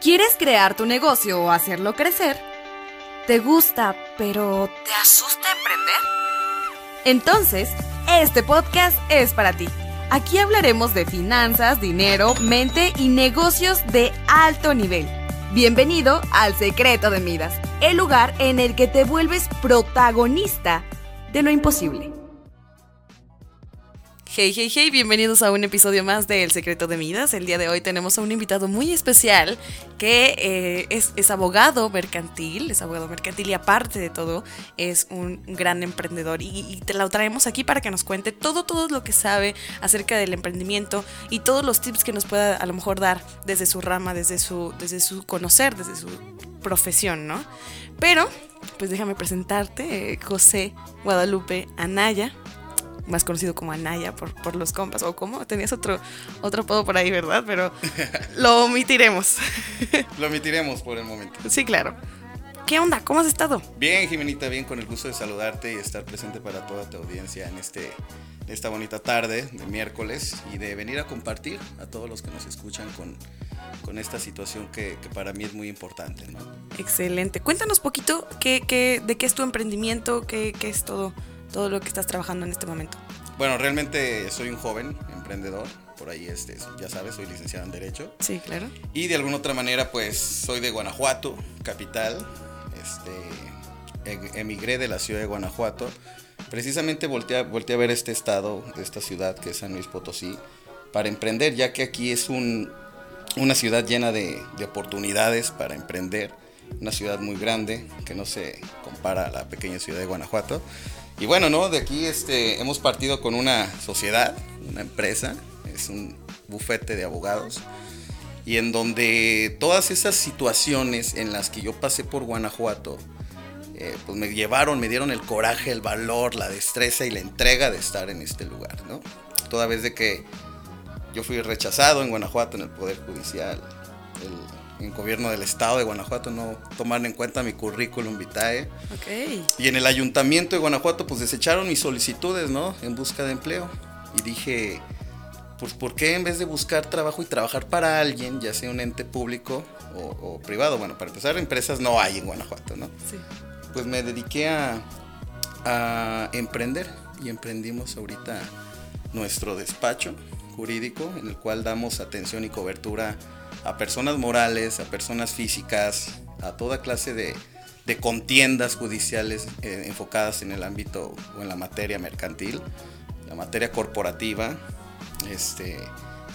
¿Quieres crear tu negocio o hacerlo crecer? ¿Te gusta, pero te asusta emprender? Entonces, este podcast es para ti. Aquí hablaremos de finanzas, dinero, mente y negocios de alto nivel. Bienvenido al Secreto de Midas, el lugar en el que te vuelves protagonista de lo imposible. Hey, hey, hey, bienvenidos a un episodio más de El Secreto de Midas. El día de hoy tenemos a un invitado muy especial que eh, es, abogado mercantil, es abogado mercantil y aparte de todo es un gran emprendedor. Y, te lo traemos aquí para que nos cuente todo, todo lo que sabe acerca del emprendimiento y todos los tips que nos pueda a lo mejor dar desde su rama, desde su, desde su conocer, desde su profesión, ¿no? Pero, pues déjame presentarte, eh, José Guadalupe Anaya más conocido como Anaya por, por los compas, o como tenías otro, otro apodo por ahí, ¿verdad? Pero lo omitiremos. lo omitiremos por el momento. Sí, claro. ¿Qué onda? ¿Cómo has estado? Bien, Jimenita, bien, con el gusto de saludarte y estar presente para toda tu audiencia en este, esta bonita tarde de miércoles y de venir a compartir a todos los que nos escuchan con, con esta situación que, que, para mí es muy importante. ¿no? Excelente. Cuéntanos poquito qué, qué, de qué es tu emprendimiento, qué, qué es todo todo lo que estás trabajando en este momento? Bueno, realmente soy un joven emprendedor, por ahí este, ya sabes, soy licenciado en Derecho. Sí, claro. Y de alguna otra manera, pues soy de Guanajuato, capital. Este, emigré de la ciudad de Guanajuato. Precisamente volteé a, a ver este estado, esta ciudad que es San Luis Potosí, para emprender, ya que aquí es un, una ciudad llena de, de oportunidades para emprender. Una ciudad muy grande que no se compara a la pequeña ciudad de Guanajuato. Y bueno, ¿no? De aquí este, hemos partido con una sociedad, una empresa, es un bufete de abogados, y en donde todas esas situaciones en las que yo pasé por Guanajuato, eh, pues me llevaron, me dieron el coraje, el valor, la destreza y la entrega de estar en este lugar, ¿no? Toda vez de que yo fui rechazado en Guanajuato en el Poder Judicial, el en gobierno del estado de Guanajuato no tomaron en cuenta mi currículum vitae. Okay. Y en el ayuntamiento de Guanajuato pues desecharon mis solicitudes, ¿no? En busca de empleo. Y dije, pues ¿por qué en vez de buscar trabajo y trabajar para alguien, ya sea un ente público o, privado? Bueno, para empezar, empresas no hay en Guanajuato, ¿no? Sí. Pues me dediqué a, a emprender y emprendimos ahorita nuestro despacho jurídico en el cual damos atención y cobertura a personas morales, a personas físicas, a toda clase de, contiendas judiciales eh, enfocadas en el ámbito o en la materia mercantil, la materia corporativa, este,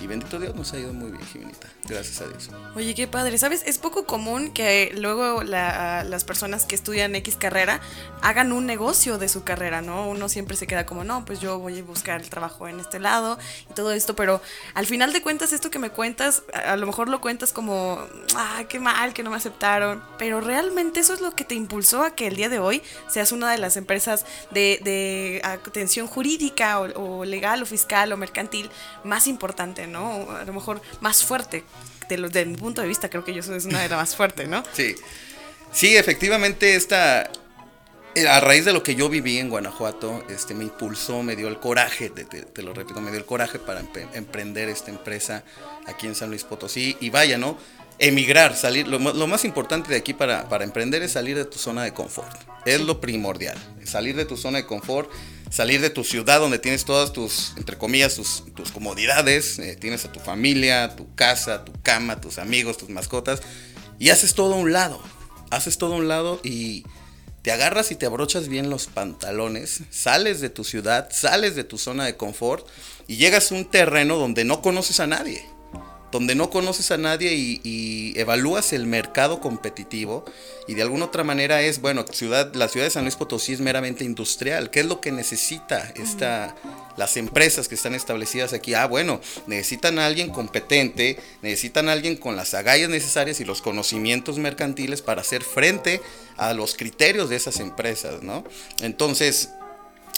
y bendito Dios nos ha ido muy bien, Jimenita. Gracias a Dios. Oye, qué padre. ¿Sabes? Es poco común que luego las personas que estudian X carrera hagan un negocio de su carrera, ¿no? Uno siempre se queda como, no, pues yo voy a buscar el trabajo en este lado y todo esto, pero al final de cuentas esto que me cuentas, a lo mejor lo cuentas como, ah, qué mal que no me aceptaron, pero realmente eso es lo que te impulsó a que el día de hoy seas una de las empresas de, atención jurídica o, o legal o fiscal o mercantil más importante ¿no? A lo mejor más fuerte. De, lo, de mi punto de vista, creo que yo soy una de las más fuertes, ¿no? Sí. Sí, efectivamente, esta. Eh, a raíz de lo que yo viví en Guanajuato, este, me impulsó, me dio el coraje, te, lo repito, me dio el coraje para emprender esta empresa aquí en San Luis Potosí. Y vaya, ¿no? Emigrar, salir, lo, más importante de aquí para, para emprender es salir de tu zona de confort. Es lo primordial, salir de tu zona de confort salir de tu ciudad donde tienes todas tus, entre comillas, tus, tus comodidades, eh, tienes a tu familia, tu casa, tu cama, tus amigos, tus mascotas, y haces todo a un lado, haces todo a un lado y te agarras y te abrochas bien los pantalones, sales de tu ciudad, sales de tu zona de confort y llegas a un terreno donde no conoces a nadie donde no conoces a nadie y, evalúas el mercado competitivo y de alguna otra manera es, bueno, ciudad, la ciudad de San Luis Potosí es meramente industrial. ¿Qué es lo que necesita esta, las empresas que están establecidas aquí? Ah, bueno, necesitan a alguien competente, necesitan a alguien con las agallas necesarias y los conocimientos mercantiles para hacer frente a los criterios de esas empresas, ¿no? Entonces,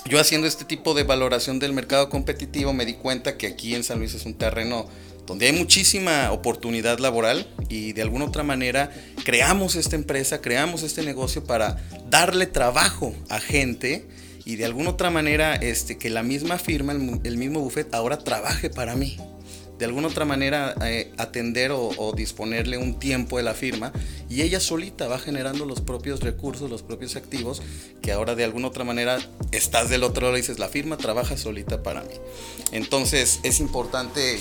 yo haciendo este tipo de valoración del mercado competitivo me di cuenta que aquí en San Luis es un terreno donde hay muchísima oportunidad laboral y de alguna otra manera creamos esta empresa, creamos este negocio para darle trabajo a gente y de alguna otra manera este, que la misma firma, el, mismo buffet ahora trabaje para mí. De alguna otra manera eh, atender o, disponerle un tiempo de la firma y ella solita va generando los propios recursos, los propios activos, que ahora de alguna otra manera estás del otro lado y dices, la firma trabaja solita para mí. Entonces es importante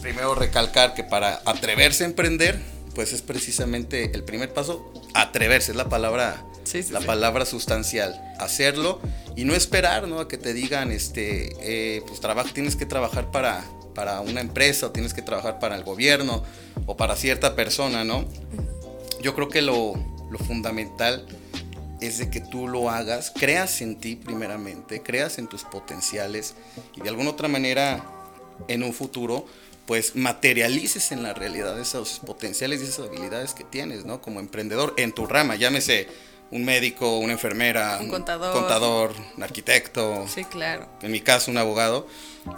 primero recalcar que para atreverse a emprender, pues es precisamente el primer paso, atreverse, es la palabra, la palabra sustancial, hacerlo y no esperar ¿no? a que te digan, este, eh, pues tienes que trabajar para para una empresa o tienes que trabajar para el gobierno o para cierta persona, ¿no? Yo creo que lo, fundamental es de que tú lo hagas, creas en ti primeramente, creas en tus potenciales y de alguna otra manera en un futuro pues materialices en la realidad esos potenciales y esas habilidades que tienes, ¿no? Como emprendedor en tu rama, llámese un médico, una enfermera, un contador, contador, un arquitecto. Sí, claro. En mi caso, un abogado.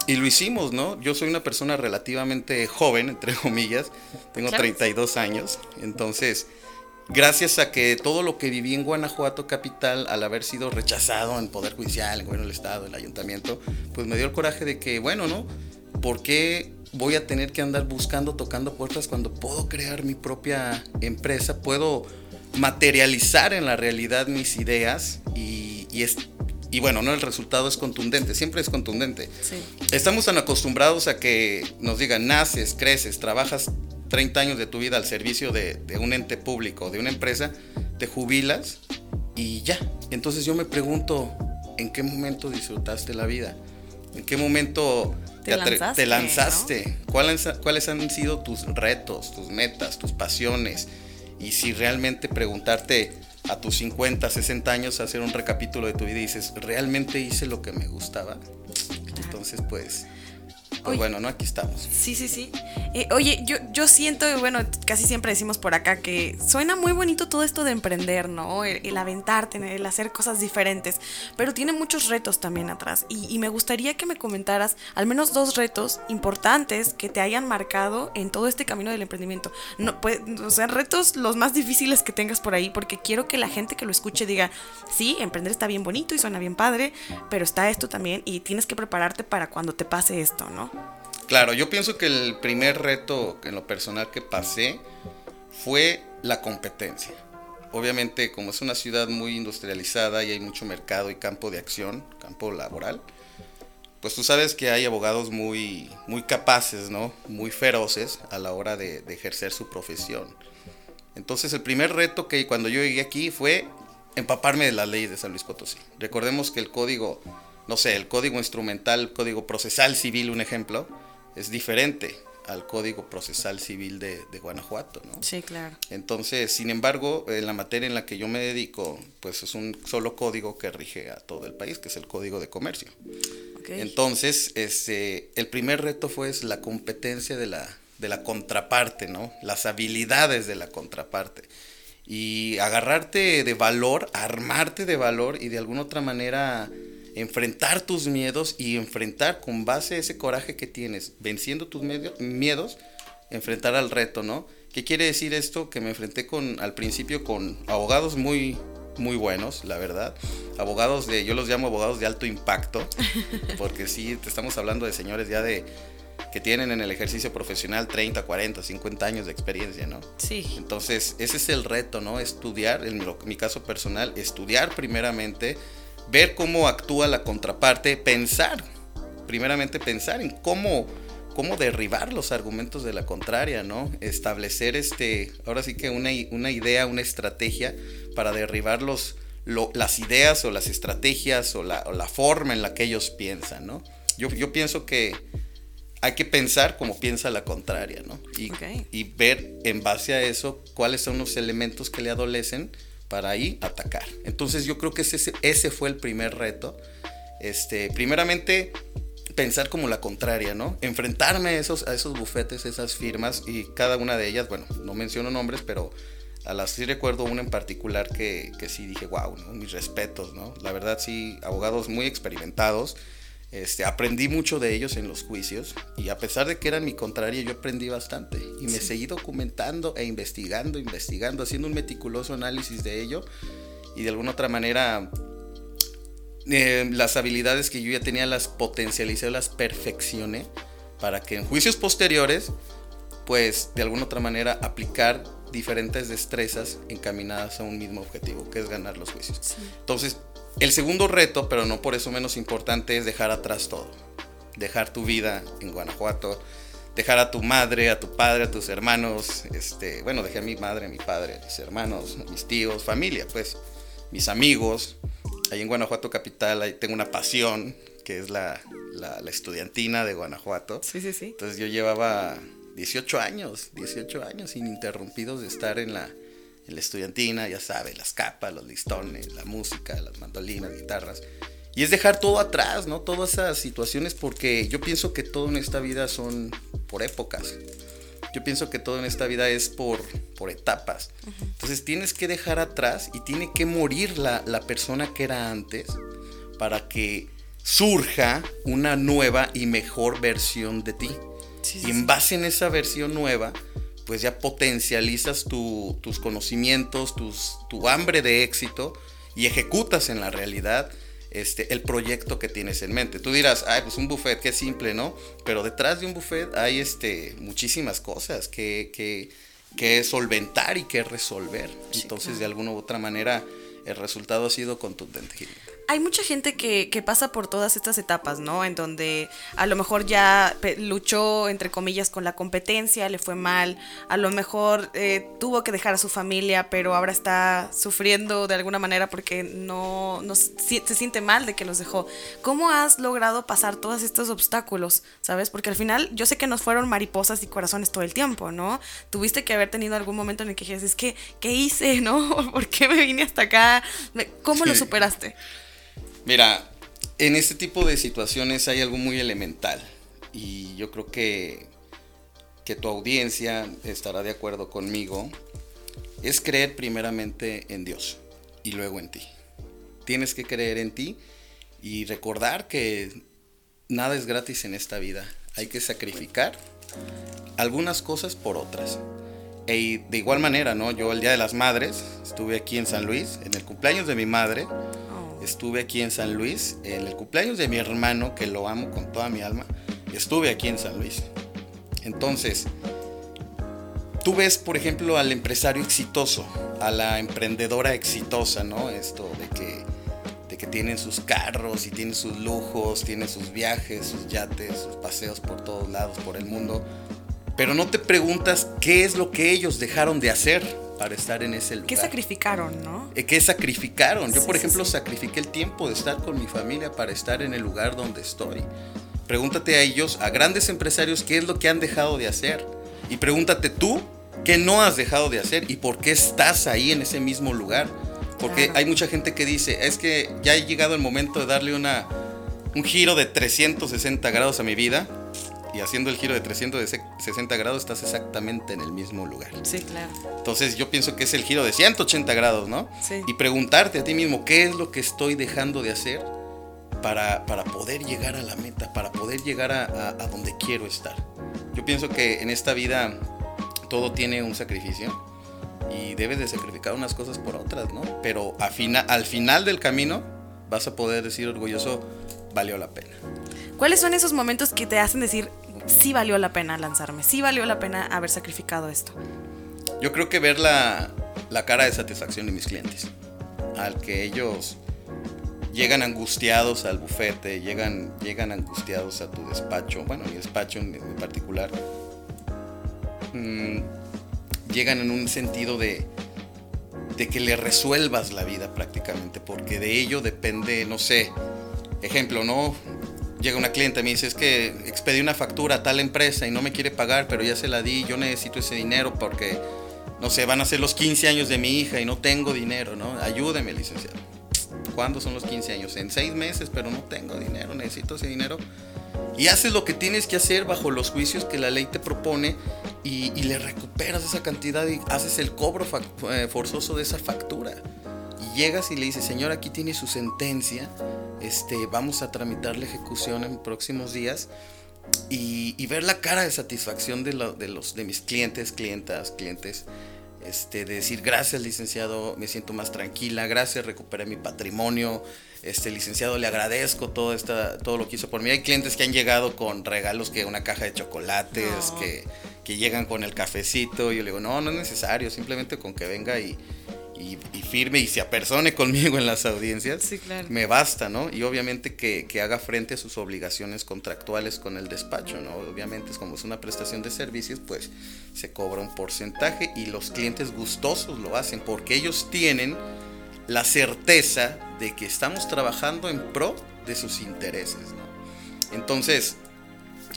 Y lo hicimos, ¿no? Yo soy una persona relativamente joven, entre comillas. Tengo 32 años. Entonces, gracias a que todo lo que viví en Guanajuato capital, al haber sido rechazado en Poder Judicial, en Gobierno del Estado, el Ayuntamiento, pues me dio el coraje de que, bueno, ¿no? ¿Por qué voy a tener que andar buscando, tocando puertas cuando puedo crear mi propia empresa? Puedo materializar en la realidad mis ideas y, es, y bueno, no el resultado es contundente, siempre es contundente. Estamos tan acostumbrados a que nos digan, naces, creces, trabajas 30 años de tu vida al servicio de, de un ente público, de una empresa, te jubilas y ya. Entonces yo me pregunto, ¿en qué momento disfrutaste la vida? ¿En qué momento te, lanzaste? ¿Cuáles, ¿Cuáles han sido tus retos, tus metas, tus pasiones? Y si realmente preguntarte a tus 50, 60 años, hacer un recapítulo de tu vida y dices, ¿realmente hice lo que me gustaba? Entonces, pues, pues bueno, ¿no? Aquí estamos. Sí, sí, sí. Eh, oye, yo, yo siento, bueno, casi siempre decimos por acá que suena muy bonito todo esto de emprender, ¿no? El, aventarte, el hacer cosas diferentes, pero tiene muchos retos también atrás. Y, me gustaría que me comentaras al menos dos retos importantes que te hayan marcado en todo este camino del emprendimiento. No, pues, o sea, retos los más difíciles que tengas por ahí, porque quiero que la gente que lo escuche diga, sí, emprender está bien bonito y suena bien padre, pero está esto también y tienes que prepararte para cuando te pase esto, ¿no? Claro, yo pienso que el primer reto en lo personal que pasé fue la competencia. Obviamente, como es una ciudad muy industrializada y hay mucho mercado y campo de acción, campo laboral, pues tú sabes que hay abogados muy, muy capaces, ¿no? Muy feroces a la hora de, de ejercer su profesión. Entonces, el primer reto que cuando yo llegué aquí fue empaparme de las leyes de San Luis Potosí. Recordemos que el código no sé, el código instrumental, el código procesal civil, un ejemplo, es diferente al código procesal civil de, Guanajuato, ¿no? Sí, claro. Entonces, sin embargo, en la materia en la que yo me dedico, pues es un solo código que rige a todo el país, que es el código de comercio. Entonces, este, el primer reto fue la competencia de la, de la contraparte, ¿no? Las habilidades de la contraparte. Y agarrarte de valor, armarte de valor y de alguna otra manera enfrentar tus miedos y enfrentar con base a ese coraje que tienes, venciendo tus miedos, enfrentar al reto, ¿no? ¿Qué quiere decir esto? Que me enfrenté con, al principio con abogados muy, muy buenos, la verdad. Abogados de, yo los llamo abogados de alto impacto, porque sí, te estamos hablando de señores ya de, que tienen en el ejercicio profesional 30, 40, 50 años de experiencia, ¿no? Sí. Entonces, ese es el reto, ¿no? Estudiar, en mi caso personal, estudiar primeramente, ver cómo actúa la contraparte, pensar, primeramente pensar en cómo, cómo derribar los argumentos de la contraria, ¿no? Establecer este, ahora sí que una, una idea, una estrategia para derribar los, las ideas o las estrategias o la, forma en la que ellos piensan, ¿no? Yo, yo pienso que hay que pensar como piensa la contraria, ¿no? Y, y ver en base a eso cuáles son los elementos que le adolecen para ahí atacar. Entonces yo creo que ese, ese fue el primer reto. Este, primeramente, pensar como la contraria, ¿no? Enfrentarme a esos, a esos bufetes, esas firmas y cada una de ellas, bueno, no menciono nombres, pero a las sí recuerdo una en particular que, que sí dije, wow, mis respetos, ¿no? La verdad sí, abogados muy experimentados este, aprendí mucho de ellos en los juicios y a pesar de que eran mi contraria, yo aprendí bastante y me seguí documentando e investigando, investigando, haciendo un meticuloso análisis de ello y de alguna otra manera eh, las habilidades que yo ya tenía las potencialicé, las perfeccioné para que en juicios posteriores, pues de alguna otra manera aplicar diferentes destrezas encaminadas a un mismo objetivo, que es ganar los juicios. Entonces, el segundo reto, pero no por eso menos importante, es dejar atrás todo. Dejar tu vida en Guanajuato, dejar a tu madre, a tu padre, a tus hermanos, este, bueno, dejé a mi madre, a mi padre, a mis hermanos, a mis tíos, familia, pues, mis amigos. Ahí en Guanajuato Capital ahí tengo una pasión, que es la, la, la estudiantina de Guanajuato. Sí, sí, sí. Entonces yo llevaba 18 años, 18 años ininterrumpidos de estar en la, en la estudiantina, ya sabes, las capas, los listones, la música, las mandolinas, guitarras. Y es dejar todo atrás, ¿no? Todas esas situaciones porque yo pienso que todo en esta vida son por épocas. Yo pienso que todo en esta vida es por, por etapas. Entonces tienes que dejar atrás y tiene que morir la, la persona que era antes para que surja una nueva y mejor versión de ti. Sí, y en base en esa versión nueva, pues ya potencializas tu- tus conocimientos, tus, tu hambre de éxito y ejecutas en la realidad este, el proyecto que tienes en mente. Tú dirás, ay, pues un buffet, qué simple, ¿no? Pero detrás de un buffet hay este, muchísimas cosas que, que, que solventar y que resolver. Sí, Entonces, claro. de alguna u otra manera, el resultado ha sido contundente. Hay mucha gente que, que pasa por todas estas etapas, ¿no? En donde a lo mejor ya luchó, entre comillas, con la competencia, le fue mal, a lo mejor eh, tuvo que dejar a su familia, pero ahora está sufriendo de alguna manera porque no, no si- se siente mal de que los dejó. ¿Cómo has logrado pasar todos estos obstáculos, sabes? Porque al final yo sé que nos fueron mariposas y corazones todo el tiempo, ¿no? Tuviste que haber tenido algún momento en el que dijeras, es que, ¿qué hice, no? ¿Por qué me vine hasta acá? ¿Cómo lo superaste? Mira, en este tipo de situaciones hay algo muy elemental y yo creo que, que tu audiencia estará de acuerdo conmigo. Es creer primeramente en Dios y luego en ti. Tienes que creer en ti y recordar que nada es gratis en esta vida. Hay que sacrificar algunas cosas por otras. Y de igual manera, ¿no? Yo el Día de las Madres estuve aquí en San Luis, en el cumpleaños de mi madre. Estuve aquí en San Luis, en el cumpleaños de mi hermano, que lo amo con toda mi alma. Estuve aquí en San Luis. Entonces, tú ves, por ejemplo, al empresario exitoso, a la emprendedora exitosa, ¿no? Esto de que, de que tienen sus carros y tienen sus lujos, tienen sus viajes, sus yates, sus paseos por todos lados, por el mundo. Pero no te preguntas qué es lo que ellos dejaron de hacer para estar en ese lugar. ¿Qué sacrificaron, no? Eh, ¿Qué sacrificaron? Yo, Sí, por ejemplo, sí. sacrifiqué el tiempo de estar con mi familia para estar en el lugar donde estoy. Pregúntate a ellos, a grandes empresarios, qué es lo que han dejado de hacer. Y pregúntate tú, qué no has dejado de hacer y por qué estás ahí en ese mismo lugar. Porque Claro. hay mucha gente que dice, es que ya ha llegado el momento de darle una, un giro de 360 grados a mi vida. Y haciendo el giro de 360 grados estás exactamente en el mismo lugar. Sí, claro. Entonces yo pienso que es el giro de 180 grados, ¿no? Sí. Y preguntarte a ti mismo, ¿qué es lo que estoy dejando de hacer para, para poder llegar a la meta, para poder llegar a, a- a donde quiero estar? Yo pienso que en esta vida todo tiene un sacrificio y debes de sacrificar unas cosas por otras, ¿no? Pero a fina- al final del camino vas a poder decir orgulloso, valió la pena. ¿Cuáles son esos momentos que te hacen decir, sí valió la pena lanzarme, sí valió la pena haber sacrificado esto? Yo creo que ver la, la cara de satisfacción de mis clientes, al que ellos llegan angustiados al bufete, llegan, llegan angustiados a tu despacho, bueno, mi despacho en, particular, mm, llegan en un sentido de, de que le resuelvas la vida prácticamente, porque de ello depende, no sé, ejemplo, ¿no? Llega una cliente y me dice, es que expedí una factura a tal empresa y no me quiere pagar, pero ya se la di, yo necesito ese dinero porque, no sé, van a ser los 15 años de mi hija y no tengo dinero, ¿no? Ayúdeme, licenciado. ¿Cuándo son los 15 años? En seis meses, pero no tengo dinero, necesito ese dinero. Y haces lo que tienes que hacer bajo los juicios que la ley te propone y, y le recuperas esa cantidad y haces el cobro eh, forzoso de esa factura. Y llegas y le dices, señor, aquí tiene su sentencia, este, vamos a tramitar la ejecución en próximos días. Y, y ver la cara de satisfacción de los, de mis clientes, clientas, clientes, este, de decir gracias licenciado, me siento más tranquila, gracias, recuperé mi patrimonio, este licenciado le agradezco todo esta, todo lo que hizo por mí. Hay clientes que han llegado con regalos que una caja de chocolates, que, que, llegan con el cafecito, y yo le digo, no, no es necesario, simplemente con que venga y, y, firme y se apersone conmigo en las audiencias, me basta, ¿no? Y obviamente que, que, haga frente a sus obligaciones contractuales con el despacho, ¿no? Obviamente es como es una prestación de servicios, pues se cobra un porcentaje y los clientes gustosos lo hacen porque ellos tienen la certeza de que estamos trabajando en pro de sus intereses, ¿no? Entonces,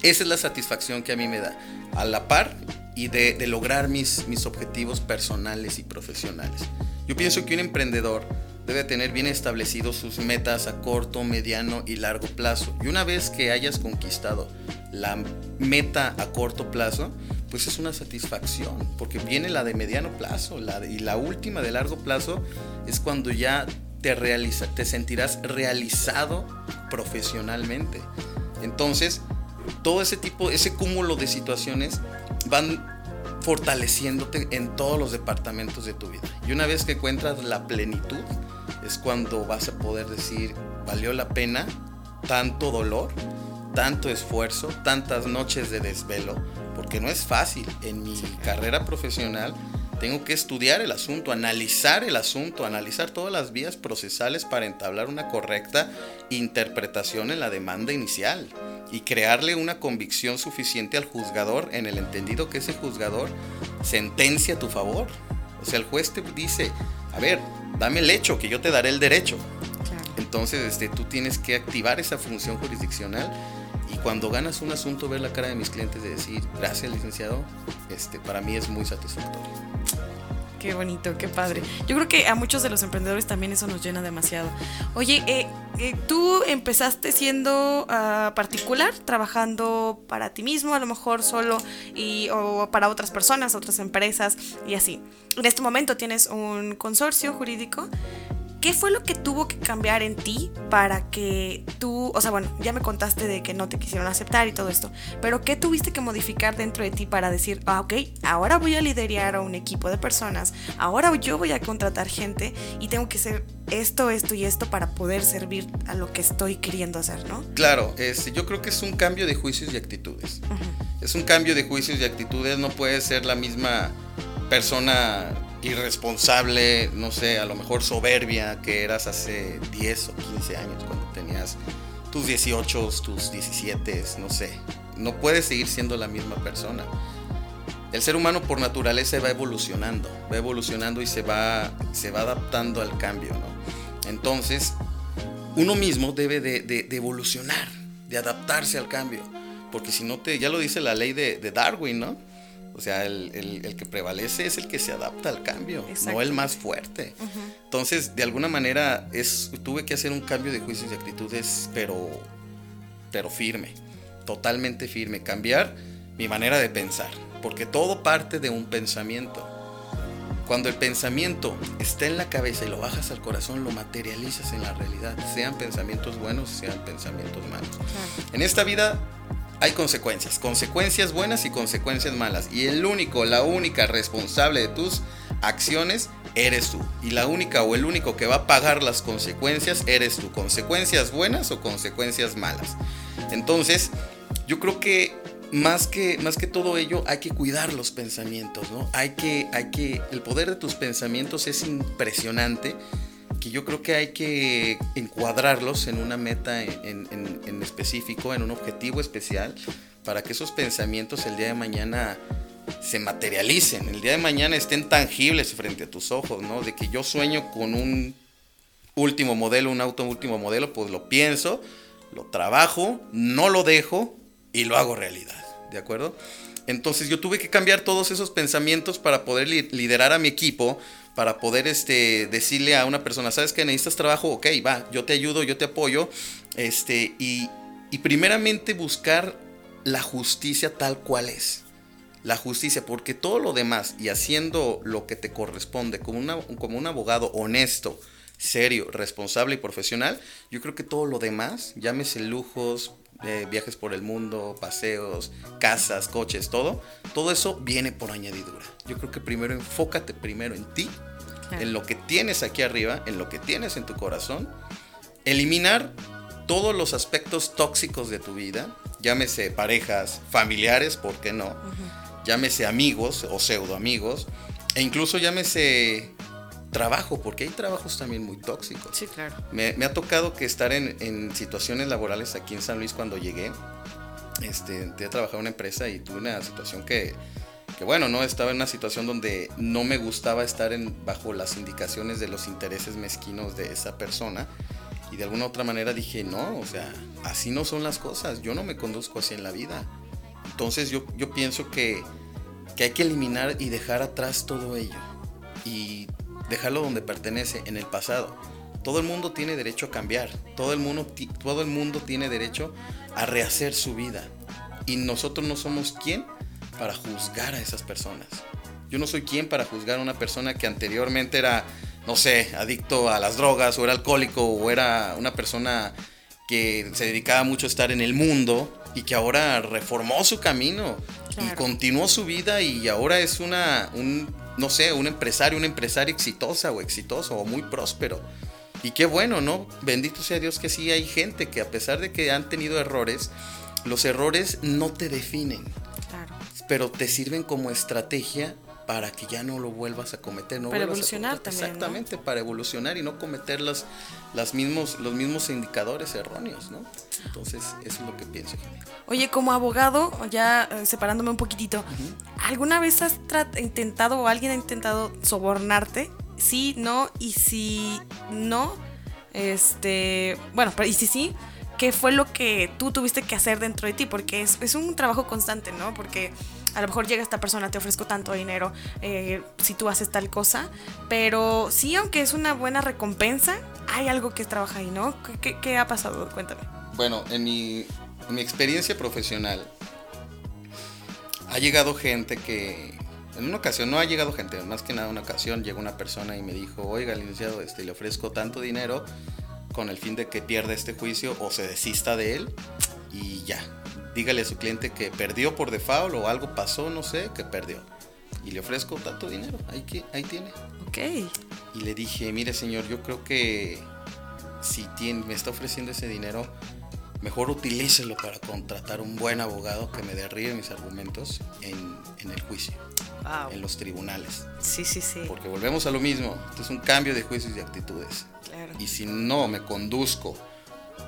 esa es la satisfacción que a mí me da, a la par y de, de lograr mis, mis objetivos personales y profesionales. Yo pienso que un emprendedor debe tener bien establecidos sus metas a corto, mediano y largo plazo. Y una vez que hayas conquistado la meta a corto plazo, pues es una satisfacción, porque viene la de mediano plazo la y la última de largo plazo es cuando ya te, te sentirás realizado profesionalmente. Entonces, todo ese tipo, ese cúmulo de situaciones van fortaleciéndote en todos los departamentos de tu vida. Y una vez que encuentras la plenitud, es cuando vas a poder decir, valió la pena tanto dolor, tanto esfuerzo, tantas noches de desvelo, porque no es fácil. En mi carrera profesional tengo que estudiar el asunto, analizar el asunto, analizar todas las vías procesales para entablar una correcta interpretación en la demanda inicial y crearle una convicción suficiente al juzgador en el entendido que ese juzgador sentencia a tu favor. O sea, el juez te dice, a ver, dame el hecho, que yo te daré el derecho. Entonces, este, tú tienes que activar esa función jurisdiccional y cuando ganas un asunto, ver la cara de mis clientes de decir, gracias licenciado, este, para mí es muy satisfactorio. Qué bonito, qué padre. Yo creo que a muchos de los emprendedores también eso nos llena demasiado. Oye, eh, eh, tú empezaste siendo ah, particular, trabajando para ti mismo, a lo mejor solo, y, o para otras personas, otras empresas y así. En este momento tienes un consorcio jurídico. ¿Qué fue lo que tuvo que cambiar en ti para que tú, o sea, bueno, ya me contaste de que no te quisieron aceptar y todo esto, pero ¿qué tuviste que modificar dentro de ti para decir, ah, ok, ahora voy a liderar a un equipo de personas, ahora yo voy a contratar gente y tengo que hacer esto, esto y esto para poder servir a lo que estoy queriendo hacer, ¿no? Claro, este, yo creo que es un cambio de juicios y actitudes. Es un cambio de juicios y actitudes, no puede ser la misma persona irresponsable, no sé, a lo mejor soberbia que eras hace 10 o 15 años cuando tenías tus 18, tus 17, no sé. No puedes seguir siendo la misma persona. El ser humano por naturaleza va evolucionando, va evolucionando y se va, se va adaptando al cambio, ¿no? Entonces, uno mismo debe de, evolucionar, de adaptarse al cambio, porque si no te, ya lo dice la ley de, de Darwin, ¿no? O sea, el, que prevalece es el que se adapta al cambio, no el más fuerte. Entonces, de alguna manera, es, tuve que hacer un cambio de juicios y actitudes, pero, pero firme, totalmente firme. Cambiar mi manera de pensar, porque todo parte de un pensamiento. Cuando el pensamiento está en la cabeza y lo bajas al corazón, lo materializas en la realidad, sean pensamientos buenos, sean pensamientos malos. En esta vida hay consecuencias, consecuencias buenas y consecuencias malas. Y el único, la única responsable de tus acciones eres tú. Y la única o el único que va a pagar las consecuencias eres tú. Consecuencias buenas o consecuencias malas. Entonces, yo creo que más que, más que todo ello, hay que cuidar los pensamientos, ¿no? Hay que, hay que, el poder de tus pensamientos es impresionante que yo creo que hay que encuadrarlos en una meta en, específico, en un objetivo especial, para que esos pensamientos el día de mañana se materialicen, el día de mañana estén tangibles frente a tus ojos, ¿no? De que yo sueño con un último modelo, un auto último modelo, pues lo pienso, lo trabajo, no lo dejo y lo hago realidad, ¿de acuerdo? Entonces yo tuve que cambiar todos esos pensamientos para poder liderar a mi equipo, para poder este, decirle a una persona, ¿sabes que necesitas trabajo? Ok, va, yo te ayudo, yo te apoyo. Este, y, primeramente buscar la justicia tal cual es. La justicia, porque todo lo demás y haciendo lo que te corresponde como, una, como un abogado honesto, serio, responsable y profesional, yo creo que todo lo demás, llámese lujos, eh, viajes por el mundo, paseos, casas, coches, todo, todo eso viene por añadidura. Yo creo que primero enfócate primero en ti, en lo que tienes aquí arriba, en lo que tienes en tu corazón, eliminar todos los aspectos tóxicos de tu vida, llámese parejas, familiares, ¿por qué no? Llámese amigos o pseudo amigos, e incluso llámese trabajo, porque hay trabajos también muy tóxicos. Sí, claro. Me, ha tocado que estar en, situaciones laborales aquí en San Luis cuando llegué. Este, he trabajado en una empresa y tuve una situación que, que, bueno, no estaba en una situación donde no me gustaba estar en, bajo las indicaciones de los intereses mezquinos de esa persona. Y de alguna otra manera dije, no, o sea, así no son las cosas. Yo no me conduzco así en la vida. Entonces yo, yo pienso que, que hay que eliminar y dejar atrás todo ello. Y dejarlo donde pertenece, en el pasado. Todo el mundo tiene derecho a cambiar, todo el mundo, todo el mundo tiene derecho a rehacer su vida. Y nosotros no somos quien para juzgar a esas personas. Yo no soy quien para juzgar a una persona que anteriormente era, no sé, adicto a las drogas o era alcohólico o era una persona que se dedicaba mucho a estar en el mundo y que ahora reformó su camino y continuó su vida y ahora es una, un no sé, un empresario, una empresaria exitosa o exitoso o muy próspero. Y qué bueno, ¿no? Bendito sea Dios que sí hay gente que a pesar de que han tenido errores, los errores no te definen. Claro. Pero te sirven como estrategia para que ya no lo vuelvas a cometer. No para evolucionar también. Exactamente, para evolucionar y no cometer las, las mismos, los mismos indicadores erróneos, ¿no? Entonces, eso es lo que pienso. Oye, como abogado, ya eh, separándome un poquitito, ¿alguna vez has intentado o alguien ha intentado sobornarte? Sí, no, y si no, este, bueno, y si sí, ¿qué fue lo que tú tuviste que hacer dentro de ti? Porque es, es un trabajo constante, ¿no? Porque a lo mejor llega esta persona, te ofrezco tanto dinero eh, si tú haces tal cosa, pero sí, aunque es una buena recompensa, hay algo que trabaja ahí, ¿no? ¿Qué, ha pasado? Cuéntame. Bueno, en mi, mi experiencia profesional, ha llegado gente que, en una ocasión, no ha llegado gente, más que nada una ocasión llegó una persona y me dijo, oiga, licenciado, este, le ofrezco tanto dinero con el fin de que pierda este juicio o se desista de él y ya, dígale a su cliente que perdió por default o algo pasó, no sé, que perdió. Y le ofrezco tanto dinero, ahí, que, ahí tiene. Ok. Y le dije, mire señor, yo creo que si tiene, me está ofreciendo ese dinero, mejor utilícelo para contratar un buen abogado que me derribe mis argumentos en, el juicio, en los tribunales. Sí, sí, sí. Porque volvemos a lo mismo, esto es un cambio de juicios y actitudes. Claro. Y si no me conduzco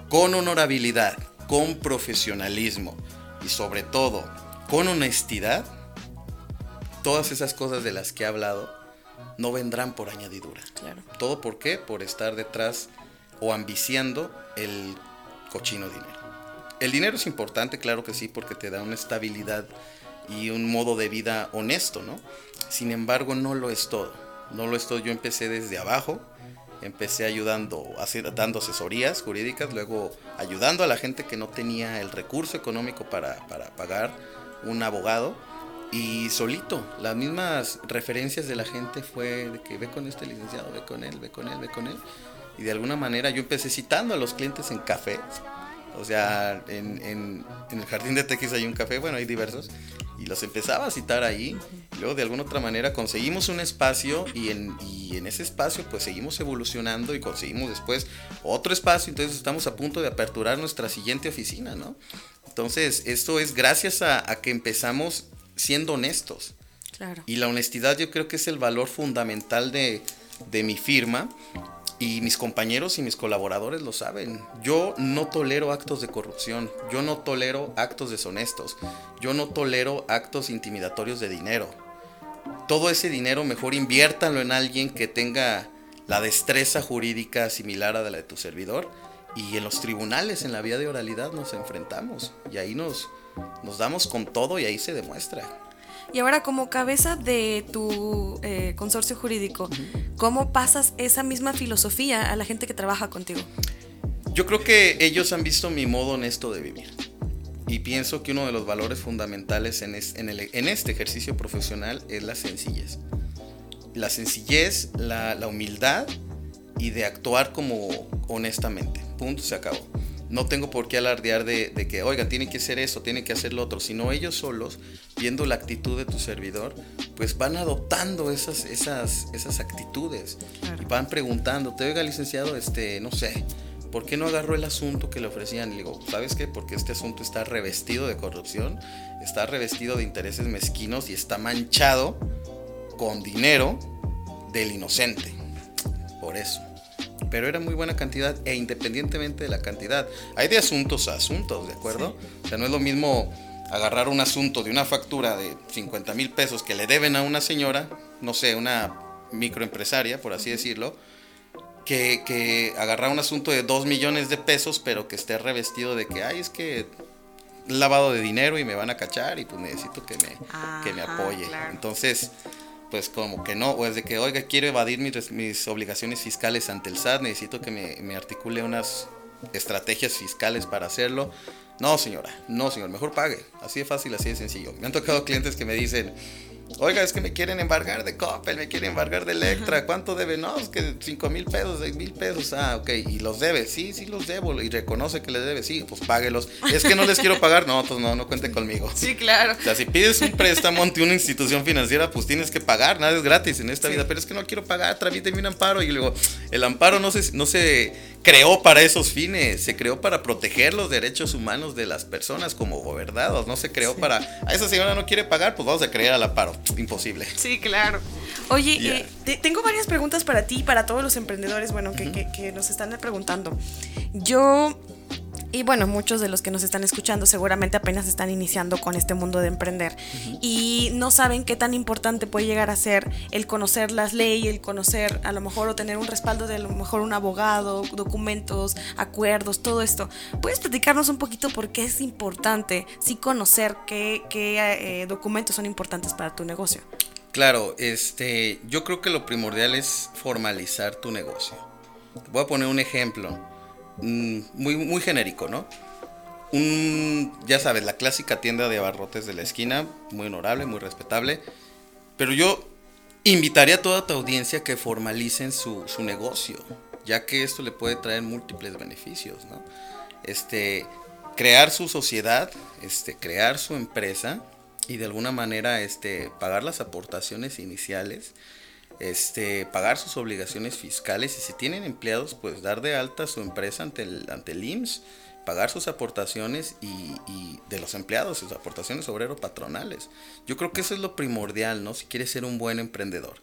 con honorabilidad, con profesionalismo y sobre todo con honestidad, todas esas cosas de las que he hablado no vendrán por añadidura. Claro. ¿Todo por qué? Por estar detrás o ambiciando el cochino dinero. El dinero es importante, claro que sí, porque te da una estabilidad y un modo de vida honesto, ¿no? Sin embargo, no lo es todo. No lo es todo. Yo empecé desde abajo, empecé ayudando, dando asesorías jurídicas, luego ayudando a la gente que no tenía el recurso económico para, pagar un abogado. Y solito, las mismas referencias de la gente fue de que ve con este licenciado, ve con él, ve con él, ve con él. Y de alguna manera yo empecé citando a los clientes en café. O sea, en, en, en el Jardín de Tequis hay un café, bueno, hay diversos y los empezaba a citar ahí. luego de alguna otra manera conseguimos un espacio y en, y en ese espacio pues seguimos evolucionando y conseguimos después otro espacio. Entonces estamos a punto de aperturar nuestra siguiente oficina, ¿no? Entonces esto es gracias a, a que empezamos siendo honestos. Claro. Y la honestidad yo creo que es el valor fundamental de, de mi firma y mis compañeros y mis colaboradores lo saben. Yo no tolero actos de corrupción, yo no tolero actos deshonestos, yo no tolero actos intimidatorios de dinero. Todo ese dinero mejor inviértanlo en alguien que tenga la destreza jurídica similar a la de tu servidor. Y en los tribunales, en la vía de oralidad, nos enfrentamos. Y ahí nos, nos damos con todo y ahí se demuestra. Y ahora como cabeza de tu eh, consorcio jurídico, ¿cómo pasas esa misma filosofía a la gente que trabaja contigo? Yo creo que ellos han visto mi modo honesto de vivir. Y pienso que uno de los valores fundamentales en, este ejercicio profesional es la sencillez. La sencillez, la, la humildad y de actuar como honestamente. Punto, se acabó no tengo por qué alardear de, que, oiga, tiene que hacer eso, tiene que hacer lo otro, sino ellos solos, viendo la actitud de tu servidor, pues van adoptando esas, esas, esas actitudes y van preguntándote, oiga, licenciado, este, no sé, ¿por qué no agarró el asunto que le ofrecían? Y digo, ¿sabes qué? Porque este asunto está revestido de corrupción, está revestido de intereses mezquinos y está manchado con dinero del inocente. Por eso pero era muy buena cantidad e independientemente de la cantidad. Hay de asuntos a asuntos, ¿de acuerdo? O sea, no es lo mismo agarrar un asunto de una factura de 50 mil pesos que le deben a una señora, no sé, una microempresaria, por así decirlo, que, que agarrar un asunto de 2 millones de pesos, pero que esté revestido de que, ay, es que lavado de dinero y me van a cachar y pues necesito que me, que me apoye. Entonces, pues como que no, o es de que, oiga, quiero evadir mis, mis obligaciones fiscales ante el SAT, necesito que me, me articule unas estrategias fiscales para hacerlo. No, señora, no, señor, mejor pague. Así de fácil, así de sencillo. Me han tocado clientes que me dicen, Oiga, es que me quieren embargar de Coppel, me quieren embargar de Electra. ¿Cuánto debe? No, es que 5 mil pesos, 6 mil pesos. Ah, ok. ¿Y los debe? Sí, sí los debo. Y reconoce que le debe. Sí, pues páguelos. Es que no les quiero pagar. No, pues no, no cuente conmigo. Sí, claro. O sea, si pides un préstamo ante una institución financiera, pues tienes que pagar. Nada es gratis en esta vida. Pero es que no quiero pagar. Tramíteme un amparo. Y luego, el amparo no se, no se creó para esos fines. Se creó para proteger los derechos humanos de las personas como gobernados. No se creó para. A esa señora no quiere pagar, pues vamos a creer al amparo. Imposible. Sí, claro. Oye, eh, tengo varias preguntas para ti y para todos los emprendedores, bueno, que, que nos están preguntando. Yo y bueno, muchos de los que nos están escuchando seguramente apenas están iniciando con este mundo de emprender y no saben qué tan importante puede llegar a ser el conocer las leyes, el conocer a lo mejor o tener un respaldo de a lo mejor un abogado, documentos, acuerdos, todo esto. ¿Puedes platicarnos un poquito por qué es importante sí conocer qué, eh, documentos son importantes para tu negocio? Claro, este, yo creo que lo primordial es formalizar tu negocio. voy a poner un ejemplo Mm, muy, muy genérico, ¿no? Un, ya sabes, la clásica tienda de abarrotes de la esquina, muy honorable, muy respetable, pero yo invitaría a toda tu audiencia que formalicen su, su negocio, ya que esto le puede traer múltiples beneficios, ¿no? Este, crear su sociedad, este, crear su empresa y de alguna manera este, pagar las aportaciones iniciales este, pagar sus obligaciones fiscales y si tienen empleados, pues dar de alta su empresa ante el, ante el IMSS, pagar sus aportaciones y, y, de los empleados, sus aportaciones obrero patronales. Yo creo que eso es lo primordial, ¿no? Si quieres ser un buen emprendedor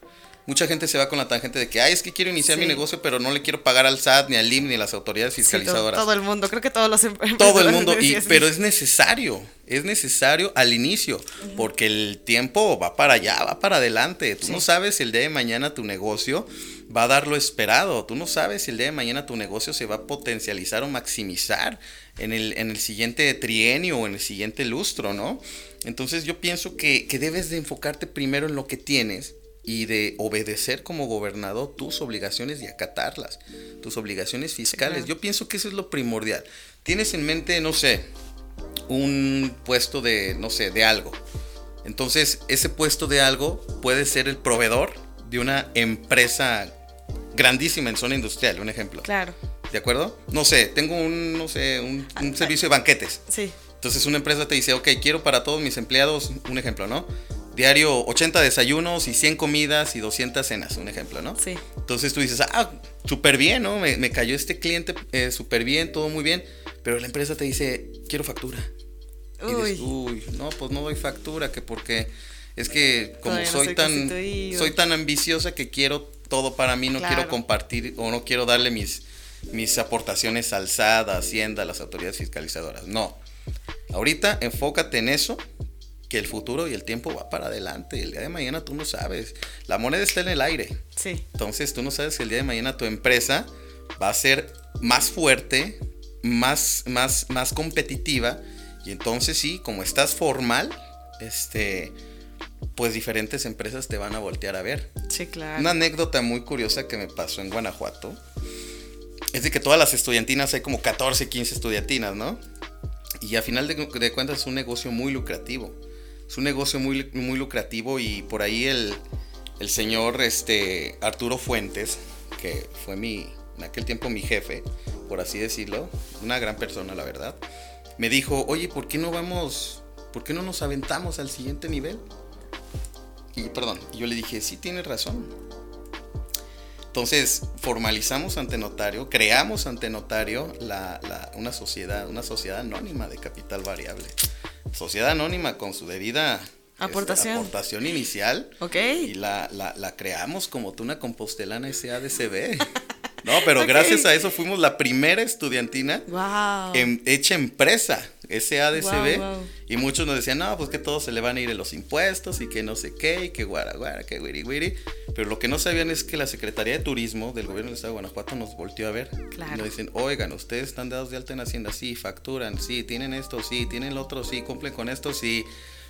mucha gente se va con la tangente de que, ay, es que quiero iniciar mi negocio, pero no le quiero pagar al SAT, ni al IM, ni a las autoridades fiscalizadoras. todo, el mundo, creo que todos los Todo el mundo, y, pero es necesario, es necesario al inicio, porque el tiempo va para allá, va para adelante. Tú no sabes si el día de mañana tu negocio va a dar lo esperado. Tú no sabes si el día de mañana tu negocio se va a potencializar o maximizar en el, en el siguiente trienio o en el siguiente lustro, ¿no? Entonces yo pienso que, que debes de enfocarte primero en lo que tienes y de obedecer como gobernador tus obligaciones y acatarlas, tus obligaciones fiscales. Yo pienso que eso es lo primordial. Tienes en mente, no sé, un puesto de, no sé, de algo. Entonces, ese puesto de algo puede ser el proveedor de una empresa grandísima en zona industrial, un ejemplo. Claro. ¿De acuerdo? No sé, tengo un, no sé, un, un servicio de banquetes. Sí. Entonces una empresa te dice, ok, quiero para todos mis empleados, un ejemplo, ¿no? Diario 80 desayunos y 100 comidas y 200 cenas, un ejemplo, ¿no? Sí. Entonces tú dices, ah, súper bien, ¿no? Me, cayó este cliente eh, súper bien, todo muy bien, pero la empresa te dice, quiero factura. Uy. Y dices, uy, no, pues no doy factura, que porque es que como soy, tan soy tan ambiciosa que quiero todo para mí, no quiero compartir o no quiero darle mis, mis aportaciones al SAT, a Hacienda, a las autoridades fiscalizadoras. No. Ahorita enfócate en eso que el futuro y el tiempo va para adelante. El día de mañana tú no sabes. La moneda está en el aire. Sí. Entonces tú no sabes que el día de mañana tu empresa va a ser más fuerte, más, más, más competitiva. Y entonces sí, como estás formal, este, pues diferentes empresas te van a voltear a ver. Sí, claro. Una anécdota muy curiosa que me pasó en Guanajuato es de que todas las estudiantinas hay como 14, 15 estudiantinas, ¿no? Y a final de, de cuentas es un negocio muy lucrativo es un negocio muy, muy lucrativo y por ahí el, el señor este, Arturo Fuentes, que fue mi, en aquel tiempo mi jefe, por así decirlo, una gran persona, la verdad, me dijo, oye, ¿por qué no vamos, por qué no nos aventamos al siguiente nivel? Y perdón, yo le dije, sí, tienes razón. Entonces, formalizamos ante notario, creamos ante notario una sociedad, una sociedad anónima de capital variable. Sociedad anónima con su debida este, aportación, aportación inicial. Ok. Y la, la, creamos como Tuna Compostelana SADCB. No, pero gracias a eso fuimos la primera estudiantina hecha empresa, SADCB. Y muchos nos decían, no, pues que todos se le van a ir en los impuestos y que no sé qué, y que guara, guara, que wiri, wiri. Pero lo que no sabían es que la Secretaría de Turismo del Gobierno del Estado de Guanajuato nos volteó a ver. Claro. Y nos dicen, oigan, ustedes están dados de alta en Hacienda, sí, facturan, sí, tienen esto, sí, tienen lo otro, sí, cumplen con esto, sí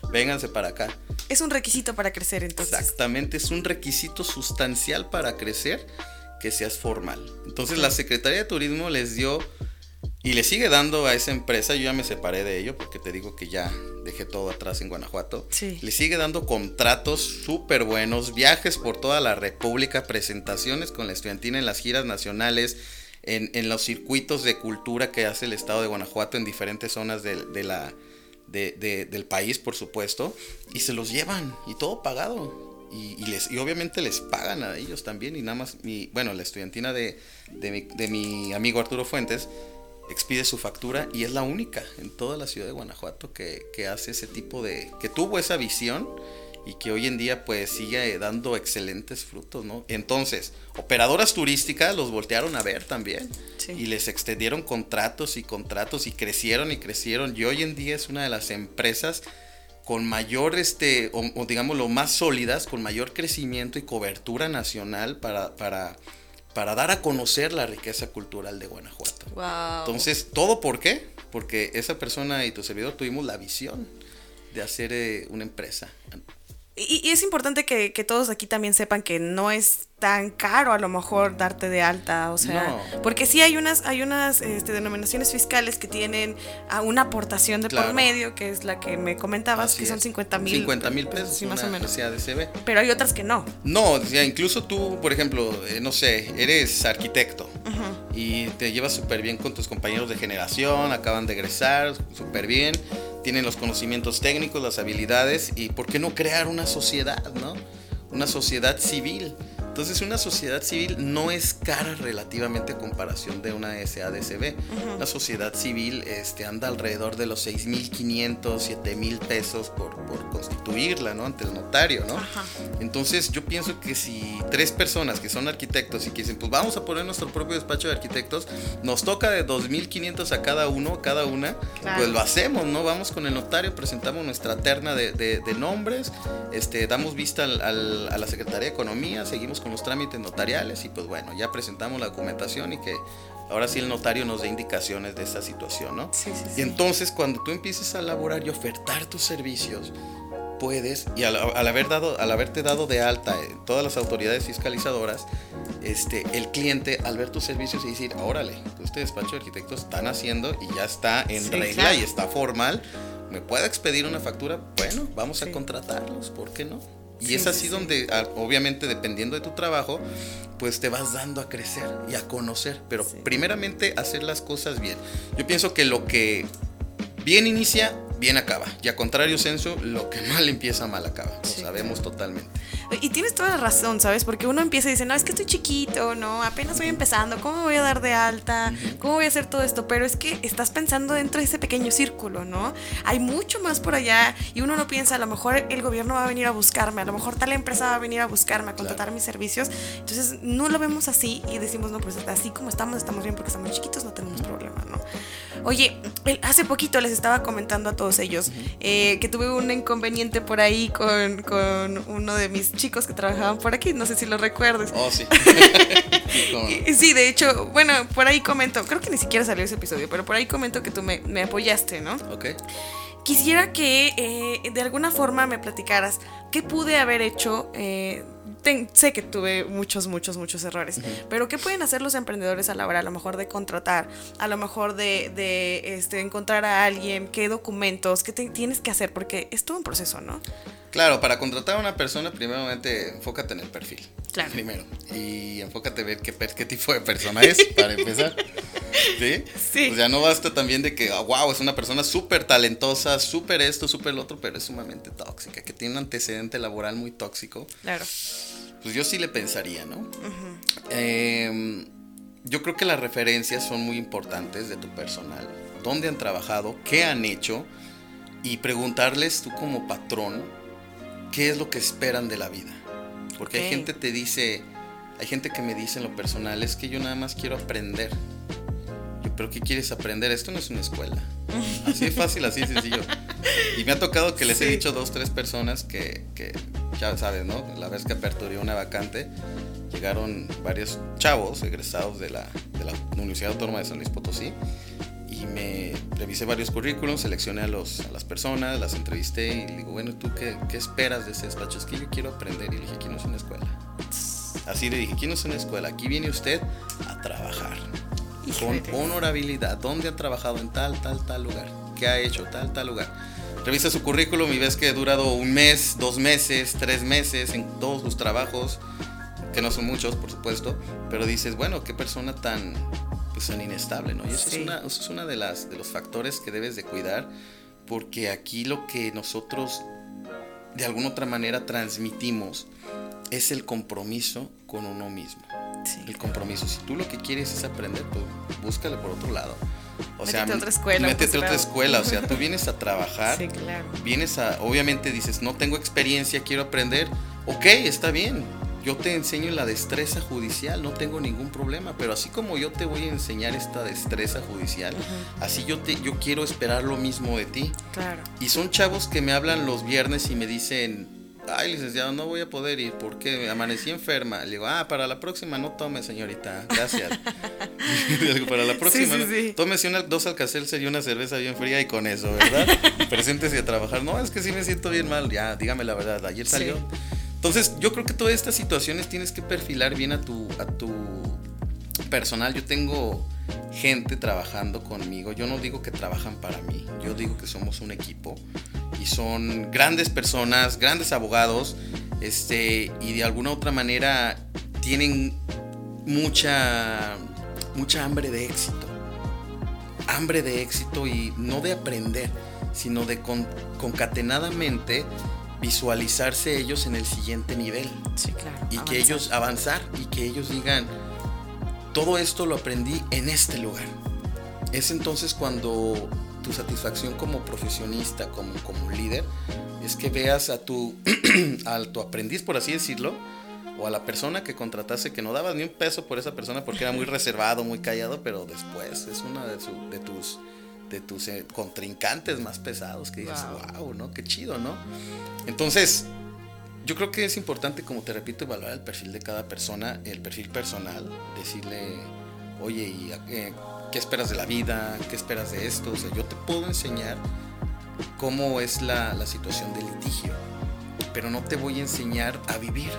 vénganse para acá. Es un requisito para crecer entonces. Exactamente, es un requisito sustancial para crecer que seas formal. Entonces la Secretaría de Turismo les dio y le sigue dando a esa empresa, yo ya me separé de ello porque te digo que ya dejé todo atrás en Guanajuato. Sí. Le sigue dando contratos súper buenos, viajes por toda la República, presentaciones con la estudiantina en las giras nacionales, en, los circuitos de cultura que hace el estado de Guanajuato en diferentes zonas de, la, del país, por supuesto, y se los llevan y todo pagado y, les, y obviamente les pagan a ellos también. Y nada más, mi, bueno, la estudiantina de, de, mi, amigo Arturo Fuentes expide su factura y es la única en toda la ciudad de Guanajuato que, que hace ese tipo de. que tuvo esa visión y que hoy en día pues sigue dando excelentes frutos, ¿no? Entonces, operadoras turísticas los voltearon a ver también y les extendieron contratos y contratos y crecieron y crecieron y hoy en día es una de las empresas con mayor, este, o, digamos lo más sólidas, con mayor crecimiento y cobertura nacional para, para, para dar a conocer la riqueza cultural de Guanajuato. Entonces, ¿todo por qué? Porque esa persona y tu servidor tuvimos la visión de hacer eh, una empresa. Y, es importante que, todos aquí también sepan que no es tan caro a lo mejor darte de alta, o sea, porque sí hay unas hay unas este, denominaciones fiscales que tienen una aportación de por medio, que es la que me comentabas, que son 50 mil. 50 mil pesos, sí, más o menos. Pero hay otras que no. No, o sea, incluso tú, por ejemplo, eh, no sé, eres arquitecto y te llevas súper bien con tus compañeros de generación, acaban de egresar, súper bien tienen los conocimientos técnicos, las habilidades y por qué no crear una sociedad, ¿no? Una sociedad civil entonces una sociedad civil no es cara relativamente a comparación de una SADCB. Una sociedad civil este, anda alrededor de los 6.500, 7.000 pesos por, por, constituirla ¿no? ante el notario. ¿no? Entonces yo pienso que si tres personas que son arquitectos y que dicen, pues vamos a poner nuestro propio despacho de arquitectos, nos toca de 2.500 a cada uno, cada una, pues lo hacemos, ¿no? Vamos con el notario, presentamos nuestra terna de, de, nombres, este, damos vista al, a la Secretaría de Economía, seguimos con los trámites notariales y pues bueno, ya presentamos la documentación y que ahora sí el notario nos dé indicaciones de esta situación, ¿no? Sí, sí, Y entonces cuando tú empieces a elaborar y ofertar tus servicios, puedes, y al, haber dado, al haberte dado de alta en todas las autoridades fiscalizadoras, este, el cliente al ver tus servicios y decir, órale, este despacho de arquitectos están haciendo y ya está en regla y está formal, ¿me puede expedir una factura? Bueno, vamos a contratarlos, ¿por qué no? Y es así donde, obviamente, dependiendo de tu trabajo, pues te vas dando a crecer y a conocer. Pero primeramente hacer las cosas bien. Yo pienso que lo que bien inicia, bien acaba. Y a contrario, Censo, lo que mal empieza, mal acaba. Lo sabemos totalmente. Y tienes toda la razón, ¿sabes? Porque uno empieza y dice, no, es que estoy chiquito, no, apenas voy empezando, ¿cómo me voy a dar de alta? ¿Cómo voy a hacer todo esto? Pero es que estás pensando dentro de ese pequeño círculo, ¿no? Hay mucho más por allá y uno no piensa, a lo mejor el gobierno va a venir a buscarme, a lo mejor tal empresa va a venir a buscarme, a contratar mis servicios. Entonces no lo vemos así y decimos, no, pues así como estamos, estamos bien porque estamos chiquitos, no tenemos problema, ¿no? Oye, hace poquito les estaba comentando a todos ellos eh, que tuve un inconveniente por ahí con, con uno de mis chicos que trabajaban por aquí, no sé si lo recuerdes. Oh, sí. sí, de hecho, bueno, por ahí comento, creo que ni siquiera salió ese episodio, pero por ahí comento que tú me, me apoyaste, ¿no? Ok. Quisiera que eh, de alguna forma me platicaras qué pude haber hecho. Eh, sé que tuve muchos, muchos, muchos errores, pero ¿qué pueden hacer los emprendedores a la hora, a lo mejor de contratar, a lo mejor de, de este, encontrar a alguien, qué documentos, qué tienes que hacer? Porque es todo un proceso, ¿no? Claro, para contratar a una persona, primeramente enfócate en el perfil. Claro. Primero. Y enfócate a ver qué, qué tipo de persona es, para empezar. ¿Sí? Sí. O sea, no basta también de que, wow, es una persona súper talentosa, súper esto, súper lo otro, pero es sumamente tóxica, que tiene un antecedente laboral muy tóxico. Claro. Pues yo sí le pensaría, ¿no? Eh, yo creo que las referencias son muy importantes de tu personal. ¿Dónde han trabajado? ¿Qué han hecho? Y preguntarles tú como patrón, ¿qué es lo que esperan de la vida? Porque hay Ok. gente te dice, hay gente que me dice en lo personal, es que yo nada más quiero aprender. Yo, pero ¿qué quieres aprender? Esto no es una escuela. Así de fácil, así de sencillo. Y me ha tocado que les he Sí. dicho dos, tres personas que, que ya sabes, ¿no? La vez que aperturé una vacante, llegaron varios chavos egresados de la, de la Universidad Autónoma de San Luis Potosí y me revisé varios currículums, seleccioné a, los, a las personas, las entrevisté y le digo, bueno, ¿tú qué, qué esperas de ese despacho? Es que yo quiero aprender y le dije, aquí no es una escuela. Así le dije, aquí no es una escuela, aquí viene usted a trabajar. Con honorabilidad, ¿dónde ha trabajado en tal, tal, tal lugar? ¿Qué ha hecho tal, tal lugar? Revisa su currículum y ves que ha durado un mes, dos meses, tres meses en todos sus trabajos, que no son muchos, por supuesto, pero dices, bueno, qué persona tan, pues, tan inestable, ¿no? Y eso Sí. es una, eso es una de las de los factores que debes de cuidar, porque aquí lo que nosotros de alguna otra manera transmitimos es el compromiso con uno mismo Sí. el compromiso. Si tú lo que quieres es aprender, pues búscale por otro lado. O Métete a m- otra escuela, Métete a pues, otra escuela. O sea, tú vienes a trabajar. Sí, claro. Vienes a, obviamente dices, no tengo experiencia, quiero aprender. Ok, está bien. Yo te enseño la destreza judicial, no tengo ningún problema. Pero así como yo te voy a enseñar esta destreza judicial, así yo te, yo quiero esperar lo mismo de ti. Claro. Y son chavos que me hablan los viernes y me dicen, ay, licenciado, no voy a poder ir porque amanecí enferma. Le digo, ah, para la próxima no tome, señorita, gracias. Digo, para la próxima, sí, no- sí. tómese una, dos alcacelser y una cerveza bien fría y con eso, ¿verdad? Preséntese a trabajar. No, es que sí me siento bien mal, ya, dígame la verdad, ayer Sí. salió. Entonces, yo creo que todas estas situaciones tienes que perfilar bien a tu, a tu personal. Yo tengo gente trabajando conmigo. Yo no digo que trabajan para mí. Yo digo que somos un equipo. Y son grandes personas, grandes abogados. Este, y de alguna otra manera tienen mucha, mucha hambre de éxito. Hambre de éxito y no de aprender, sino de con- concatenadamente visualizarse ellos en el siguiente nivel Sí, claro. y que ellos avanzar y que ellos digan todo esto lo aprendí en este lugar es entonces cuando tu satisfacción como profesionista como, como líder es que veas a tu a tu aprendiz por así decirlo o a la persona que contrataste que no dabas ni un peso por esa persona porque era muy reservado muy callado pero después es una de, su- de tus de tus eh, contrincantes más pesados que dices Wow. wow no qué chido no entonces yo creo que es importante, como te repito, evaluar el perfil de cada persona, el perfil personal, decirle, oye, ¿y a- eh, qué esperas de la vida? ¿Qué esperas de esto? O sea, yo te puedo enseñar cómo es la, la situación del litigio, pero no te voy a enseñar a vivir.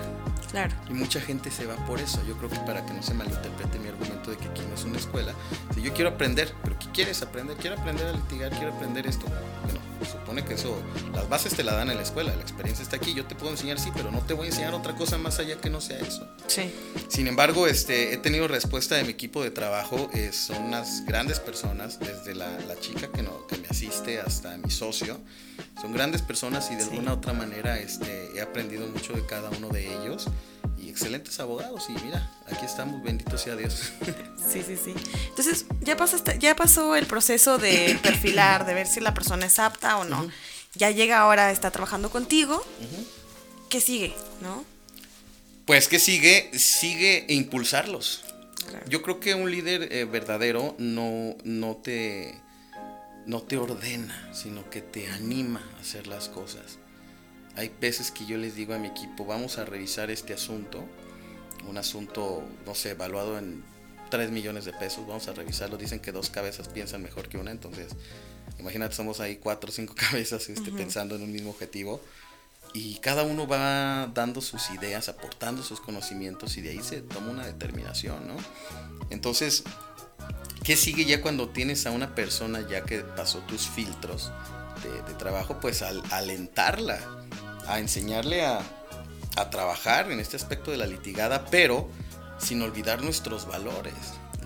Claro. Y mucha gente se va por eso. Yo creo que para que no se malinterprete mi argumento de que aquí no es una escuela, si yo quiero aprender, pero ¿qué quieres aprender? Quiero aprender a litigar, quiero aprender esto. Bueno, supone que eso, las bases te la dan en la escuela, la experiencia está aquí, yo te puedo enseñar, sí, pero no te voy a enseñar otra cosa más allá que no sea eso. Sí. Sin embargo, este, he tenido respuesta de mi equipo de trabajo, eh, son unas grandes personas, desde la, la chica que, no, que me asiste hasta mi socio, son grandes personas y de Sí. alguna otra manera este, he aprendido mucho de cada uno de ellos y excelentes abogados y mira, aquí estamos, bendito sea Dios. Sí, sí, sí. Entonces, ya pasaste, ya pasó el proceso de perfilar, de ver si la persona es apta o no. Ya llega ahora, está trabajando contigo. ¿Qué sigue? ¿No? Pues que sigue, sigue impulsarlos. Claro. Yo creo que un líder eh, verdadero no, no, te, no te ordena, sino que te anima a hacer las cosas. Hay veces que yo les digo a mi equipo, vamos a revisar este asunto, un asunto, no sé, evaluado en 3 millones de pesos, vamos a revisarlo. Dicen que dos cabezas piensan mejor que una, entonces imagínate, somos ahí cuatro o cinco cabezas este, pensando en un mismo objetivo. Y cada uno va dando sus ideas, aportando sus conocimientos y de ahí se toma una determinación, ¿no? Entonces, ¿qué sigue ya cuando tienes a una persona ya que pasó tus filtros de, de trabajo? Pues al, alentarla. a enseñarle a, a trabajar en este aspecto de la litigada, pero sin olvidar nuestros valores,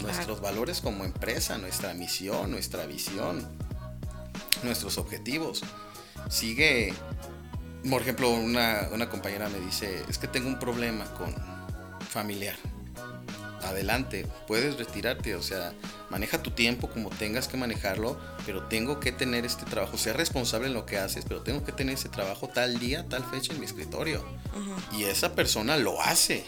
nuestros valores como empresa, nuestra misión, nuestra visión, nuestros objetivos. Sigue, por ejemplo, una, una compañera me dice, es que tengo un problema con familiar. Adelante, puedes retirarte, o sea, maneja tu tiempo como tengas que manejarlo, pero tengo que tener este trabajo, sea responsable en lo que haces, pero tengo que tener ese trabajo tal día, tal fecha en mi escritorio. Y esa persona lo hace,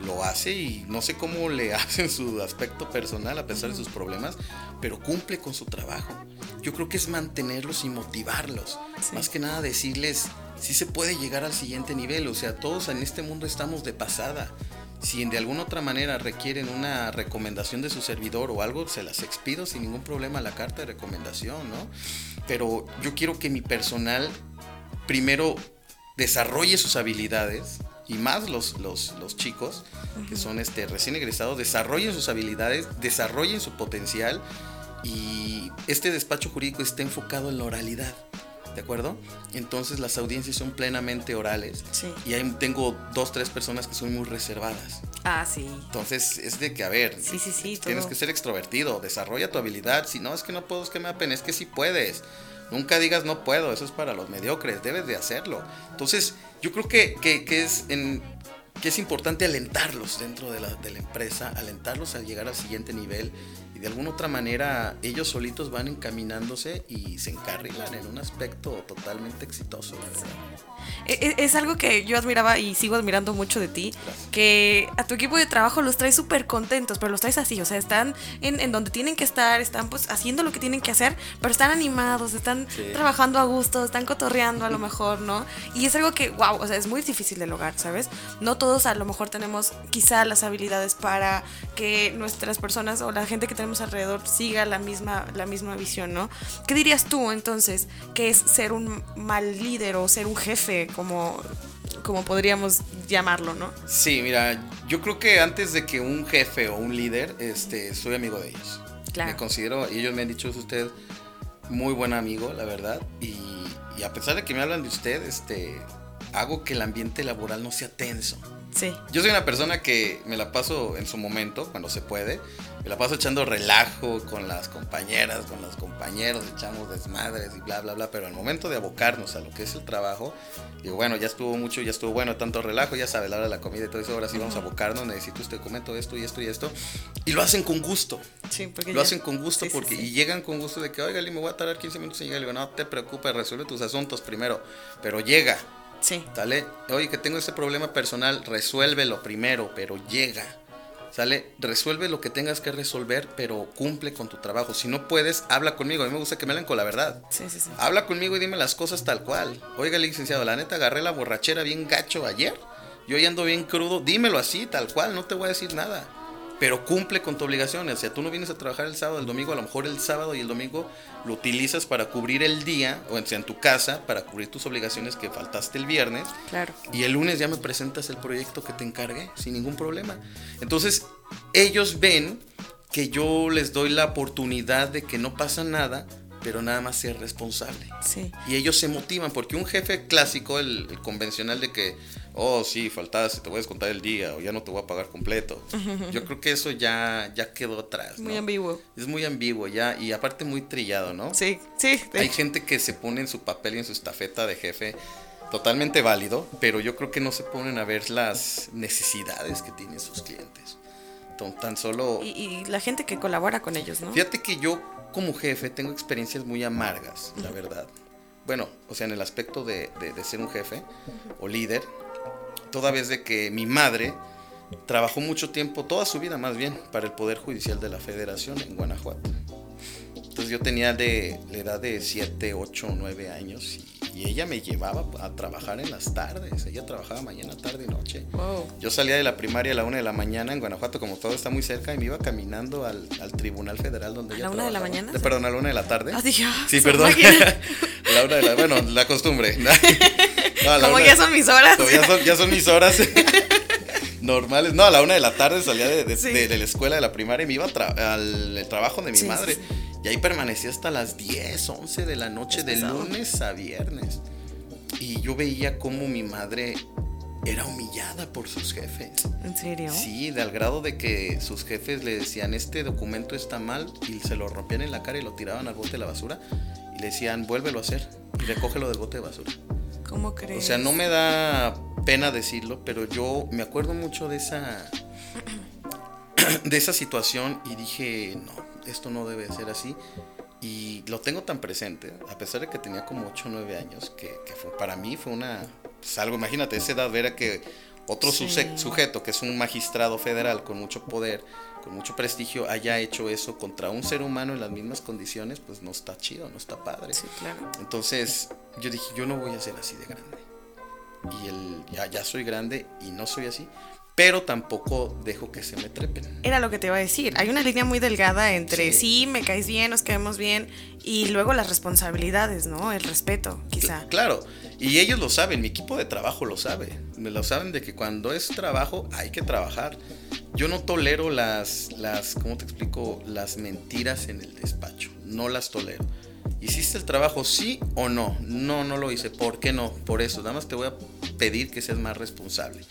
lo hace y no sé cómo le hace en su aspecto personal a pesar de sus problemas, pero cumple con su trabajo. Yo creo que es mantenerlos y motivarlos. Más que nada decirles, si se puede llegar al siguiente nivel, o sea, todos en este mundo estamos de pasada si de alguna otra manera requieren una recomendación de su servidor o algo, se las expido sin ningún problema la carta de recomendación, ¿no? Pero yo quiero que mi personal primero desarrolle sus habilidades y más los, los, chicos que son este, recién egresados, desarrollen sus habilidades, desarrollen su potencial y este despacho jurídico está enfocado en la oralidad. ¿De acuerdo? Entonces las audiencias son plenamente orales. Sí. Y ahí tengo dos, tres personas que son muy reservadas. Ah, sí. Entonces es de que, a ver, sí, sí, sí, tienes que ser extrovertido, desarrolla tu habilidad. Si no, es que no puedo, es que me apene, es que sí puedes. Nunca digas no puedo, eso es para los mediocres, debes de hacerlo. Entonces, yo creo que, que, es en, que es importante alentarlos dentro de la, de la empresa, alentarlos a llegar al siguiente nivel de alguna otra manera ellos solitos van encaminándose y se encarrilan en un aspecto totalmente exitoso. E, e, es, algo que yo admiraba y sigo admirando mucho de ti, que a tu equipo de trabajo los traes súper contentos, pero los traes así, o sea, están en, donde tienen que estar, están pues haciendo lo que tienen que hacer, pero están animados, están trabajando a gusto, están cotorreando a lo mejor, ¿no? Y es algo que, wow, o sea, es muy difícil de lograr, ¿sabes? No todos a lo mejor tenemos quizá las habilidades para que nuestras personas o la gente que tenemos alrededor siga la misma, la misma visión, ¿no? ¿Qué dirías tú entonces que es ser un mal líder o ser un jefe, como, como podríamos llamarlo, ¿no? Sí, mira, yo creo que antes de que un jefe o un líder, este, soy amigo de ellos. Claro. Me considero, y ellos me han dicho, es usted muy buen amigo, la verdad, y, y a pesar de que me hablan de usted, este, hago que el ambiente laboral no sea tenso. Sí. Yo soy una persona que me la paso en su momento, cuando se puede, me la paso echando relajo con las compañeras, con los compañeros, echamos desmadres y bla, bla, bla, pero al momento de abocarnos a lo que es el trabajo, digo, bueno, ya estuvo mucho, ya estuvo bueno, tanto relajo, ya sabe la hora de la comida y todo eso, ahora sí vamos a abocarnos, necesito este documento, esto y esto y esto, y lo hacen con gusto. Sí, porque lo hacen con gusto porque, y llegan con gusto de que, oiga, me voy a tardar 15 minutos en llegar, y digo, no te preocupes, resuelve tus asuntos primero, pero llega. Sí. ¿Sale? Oye, que tengo ese problema personal, resuélvelo primero, pero llega. ¿Sale? Resuelve lo que tengas que resolver, pero cumple con tu trabajo. Si no puedes, habla conmigo. A mí me gusta que me hablen con la verdad. Sí, sí, sí. Habla conmigo y dime las cosas tal cual. Oiga, licenciado, la neta agarré la borrachera bien gacho ayer. Yo ya ando bien crudo. Dímelo así, tal cual. No te voy a decir nada pero cumple con tu obligación. O sea, tú no vienes a trabajar el sábado, el domingo, a lo mejor el sábado y el domingo lo utilizas para cubrir el día, o sea, en tu casa, para cubrir tus obligaciones que faltaste el viernes. Claro. Y el lunes ya me presentas el proyecto que te encargué, sin ningún problema. Entonces, ellos ven que yo les doy la oportunidad de que no pasa nada, pero nada más ser responsable. Sí. Y ellos se motivan, porque un jefe clásico, el, convencional de que, oh, sí, faltaste, te voy a descontar el día, o ya no te voy a pagar completo. Yo creo que eso ya, ya quedó atrás. Muy ambiguo. Es muy ambiguo ya, y aparte muy trillado, ¿no? Sí, sí. Hay gente que se pone en su papel y en su estafeta de jefe totalmente válido, pero yo creo que no se ponen a ver las necesidades que tienen sus clientes. Tan solo... Y, y la gente que colabora con ellos, ¿no? Fíjate que yo como jefe tengo experiencias muy amargas, la verdad. Bueno, o sea, en el aspecto de, ser un jefe o líder, toda vez de que mi madre trabajó mucho tiempo, toda su vida más bien, para el Poder Judicial de la Federación en Guanajuato. Entonces yo tenía de la edad de 7, 8, 9 años y y ella me llevaba a trabajar en las tardes. Ella trabajaba mañana, tarde y noche. Yo salía de la primaria a la una de la mañana en Guanajuato, como todo está muy cerca, y me iba caminando al, Tribunal Federal donde ¿A la una de la mañana? perdón, a la una de la tarde. Ah, sí, perdón. la una de la, bueno, la costumbre. como ya son mis horas. Ya son, mis horas. normales. No, a la una de la tarde salía de, de, la escuela de la primaria y me iba al trabajo de mi madre. Y ahí permanecí hasta las 10, 11 de la noche, de lunes a viernes. y yo veía cómo mi madre era humillada por sus jefes. ¿En serio? Sí, de al grado de que sus jefes le decían, este documento está mal, y se lo rompían en la cara y lo tiraban al bote de la basura, y le decían, vuélvelo a hacer, y recógelo del bote de basura. ¿Cómo crees? O sea, no me da pena decirlo, pero yo me acuerdo mucho de esa de esa situación y dije, no, esto no debe ser así. Y lo tengo tan presente, a pesar de que tenía como 8 o 9 años, que, fue, para mí fue una, pues algo, imagínate, esa edad, ver a que otro sujeto, que es un magistrado federal con mucho poder, con mucho prestigio, haya hecho eso contra un ser humano en las mismas condiciones, pues no está chido, no está padre. Sí, claro. Entonces yo dije, yo no voy a ser así de grande. Y el, ya, ya soy grande y no soy así, pero tampoco dejo que se me trepen. Era lo que te iba a decir. Hay una línea muy delgada entre sí, me caes bien, nos caemos bien, y luego las responsabilidades, ¿no? El respeto, quizá. Claro, y ellos lo saben, mi equipo de trabajo lo sabe. Me lo saben de que cuando es trabajo hay que trabajar. Yo no tolero las, las, ¿cómo te explico? Las mentiras en el despacho. No las tolero. ¿Hiciste el trabajo sí o no? No, no lo hice. ¿Por qué no? Por eso. Nada más te voy a pedir que seas más responsable.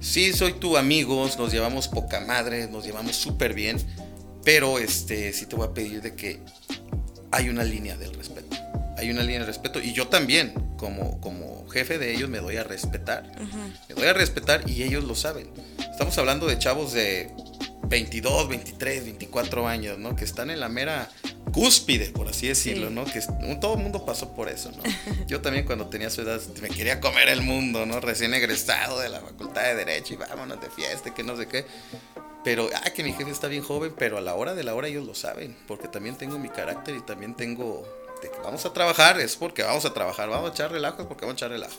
Sí, soy tu amigo, nos llevamos poca madre, nos llevamos súper bien, pero este, sí te voy a pedir de que hay una línea del respeto. Hay una línea de respeto y yo también, como, como jefe de ellos, me doy a respetar. Me doy a respetar y ellos lo saben. Estamos hablando de chavos de 22, 23, 24 años, ¿no? Que están en la mera cúspide, por así decirlo, ¿no? Que todo el mundo pasó por eso, ¿no? Yo también cuando tenía su edad me quería comer el mundo, ¿no? Recién egresado de la facultad de Derecho y vámonos de fiesta, que no sé qué. Pero, ah, que mi jefe está bien joven, pero a la hora de la hora ellos lo saben, porque también tengo mi carácter y también tengo de que vamos a trabajar, es porque vamos a trabajar, vamos a echar relajo, es porque vamos a echar relajo.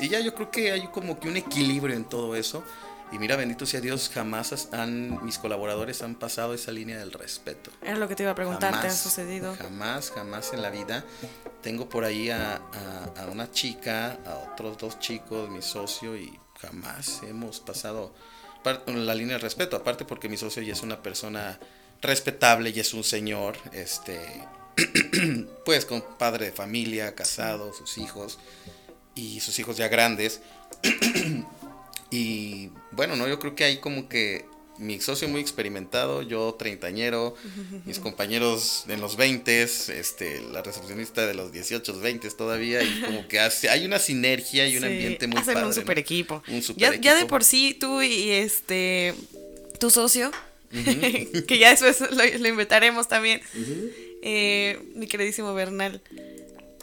Y ya yo creo que hay como que un equilibrio en todo eso y mira, bendito sea Dios, jamás han, mis colaboradores han pasado esa línea del respeto. Era lo que te iba a preguntar, ¿te ha sucedido? Jamás, jamás en la vida. Tengo por ahí a, una chica, a otros dos chicos, mi socio, y jamás hemos pasado la línea del respeto. Aparte porque mi socio ya es una persona respetable y es un señor, este, pues con padre de familia, casado, sus hijos, y sus hijos ya grandes. Y bueno, no, yo creo que hay como que mi socio muy experimentado, yo treintañero, mis compañeros en los 20, este, la recepcionista de los 18, 20 todavía, y como que hace, hay una sinergia y un ambiente muy hacen un super equipo. ya, ya de por sí tú y este tu socio, que ya después lo, invitaremos también, eh, mi queridísimo Bernal.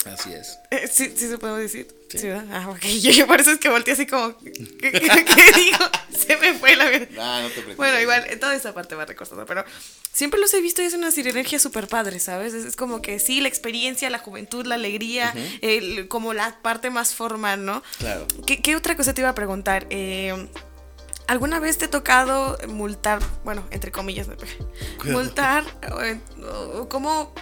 Así es. Eh, sí, sí se puede decir. Sí. Ah, ok. Yo, por eso es que volteé así como. ¿Qué, digo? Se me fue la verdad. No, no te preocupes. Bueno, igual, toda esa parte va recostada. Pero siempre los he visto y es una sinergia súper padre, ¿sabes? Es, como que sí, la experiencia, la juventud, la alegría, el, como la parte más formal, ¿no? Claro. ¿Qué, qué otra cosa te iba a preguntar? Eh. ¿Alguna vez te ha tocado multar, bueno, entre comillas, multar, o, cómo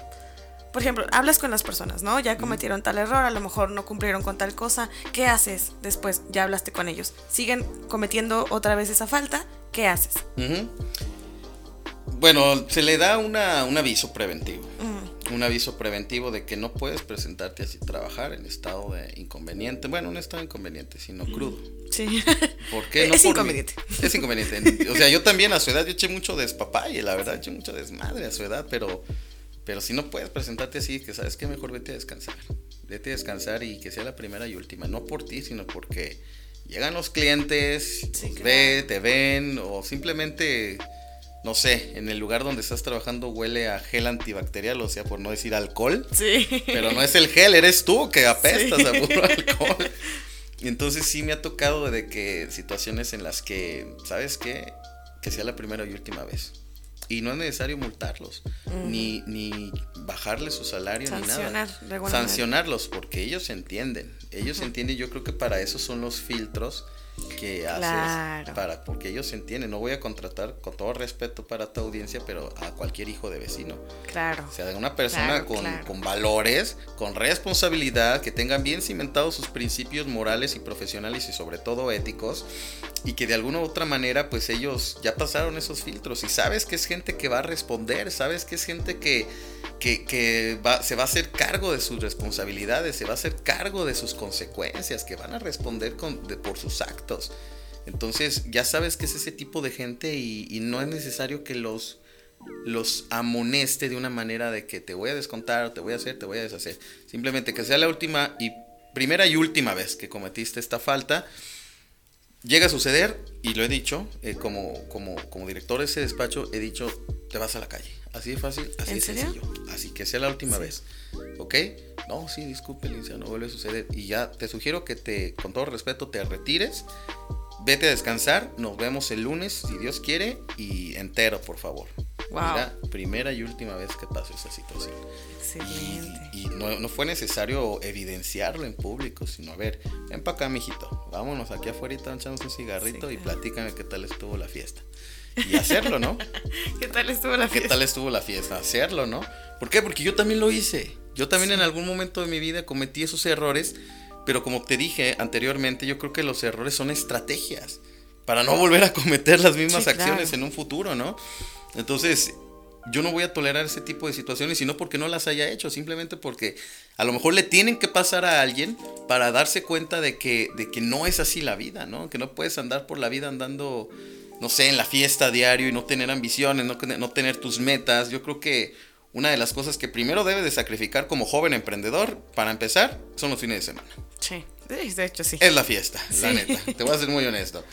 por ejemplo, hablas con las personas, ¿no? Ya cometieron tal error, a lo mejor no cumplieron con tal cosa. ¿Qué haces después? Ya hablaste con ellos. ¿Siguen cometiendo otra vez esa falta? ¿Qué haces? Bueno, se le da una, un aviso preventivo. Un aviso preventivo de que no puedes presentarte así trabajar en estado de inconveniente. Bueno, no estado inconveniente, sino crudo. Sí. ¿Por qué? No es inconveniente. Es inconveniente. O sea, yo también a su edad, yo eché mucho despapalle, la verdad, eché mucho desmadre a su edad, pero pero si no puedes presentarte así, que sabes que mejor vete a descansar. Vete a descansar y que sea la primera y última. No por ti, sino porque llegan los clientes, ve, te ven, o simplemente, no sé, en el lugar donde estás trabajando huele a gel antibacterial, o sea, por no decir alcohol. Sí. Pero no es el gel, eres tú que apestas a puro alcohol. Y entonces sí me ha tocado de que situaciones en las que, ¿sabes qué? Que sea la primera y última vez. Y no es necesario multarlos, ni, ni bajarles su salario, ni nada. Sancionarlos, porque ellos entienden. Ellos entienden, yo creo que para eso son los filtros que haces para porque ellos entienden. No voy a contratar con todo respeto para tu audiencia pero a cualquier hijo de vecino. Claro. O sea una persona con, con, valores con responsabilidad que tengan bien cimentados sus principios morales y profesionales y sobre todo éticos y que de alguna u otra manera pues ellos ya pasaron esos filtros. Y sabes que es gente que va a responder sabes que es gente que que, va, se va a hacer cargo de sus responsabilidades, se va a hacer cargo de sus consecuencias, que van a responder por sus actos. Entonces ya sabes que es ese tipo de gente y, no es necesario que los, los amoneste de una manera de que te voy a descontar, te voy a hacer, te voy a deshacer. Simplemente que sea la última y primera y última vez que cometiste esta falta. Llega a suceder, y lo he dicho, eh, como, como, como director de ese despacho, he dicho, te vas a la calle Así de fácil, así de sencillo. Así que sea la última vez. ¿Ok? No, sí, disculpe, Lincia, no vuelve a suceder. Y ya te sugiero que te, con todo respeto, te retires. Vete a descansar. Nos vemos el lunes, si Dios quiere. Y entero, por favor. Wow. primera y última vez que pasó esa situación. Excelente. Y, no, no, fue necesario evidenciarlo en público, sino a ver, ven para acá, mijito. Vámonos aquí afuera, echamos un cigarrito y platícame qué tal estuvo la fiesta y hacerlo, ¿no? ¿Qué tal estuvo la fiesta? ¿Qué tal estuvo la fiesta? Hacerlo, ¿no? ¿Por qué? Porque yo también lo hice. Yo también en algún momento de mi vida cometí esos errores, pero como te dije anteriormente, yo creo que los errores son estrategias para no volver a cometer las mismas acciones en un futuro, ¿no? Entonces, yo no voy a tolerar ese tipo de situaciones y no porque no las haya hecho, simplemente porque a lo mejor le tienen que pasar a alguien para darse cuenta de que, de que no es así la vida, ¿no? Que no puedes andar por la vida andando no sé, en la fiesta diario y no tener ambiciones, no, no tener tus metas. Yo creo que una de las cosas que primero debes de sacrificar como joven emprendedor, para empezar, son los fines de semana. Sí, de hecho sí. Es la fiesta, la neta. Te voy a ser muy honesto.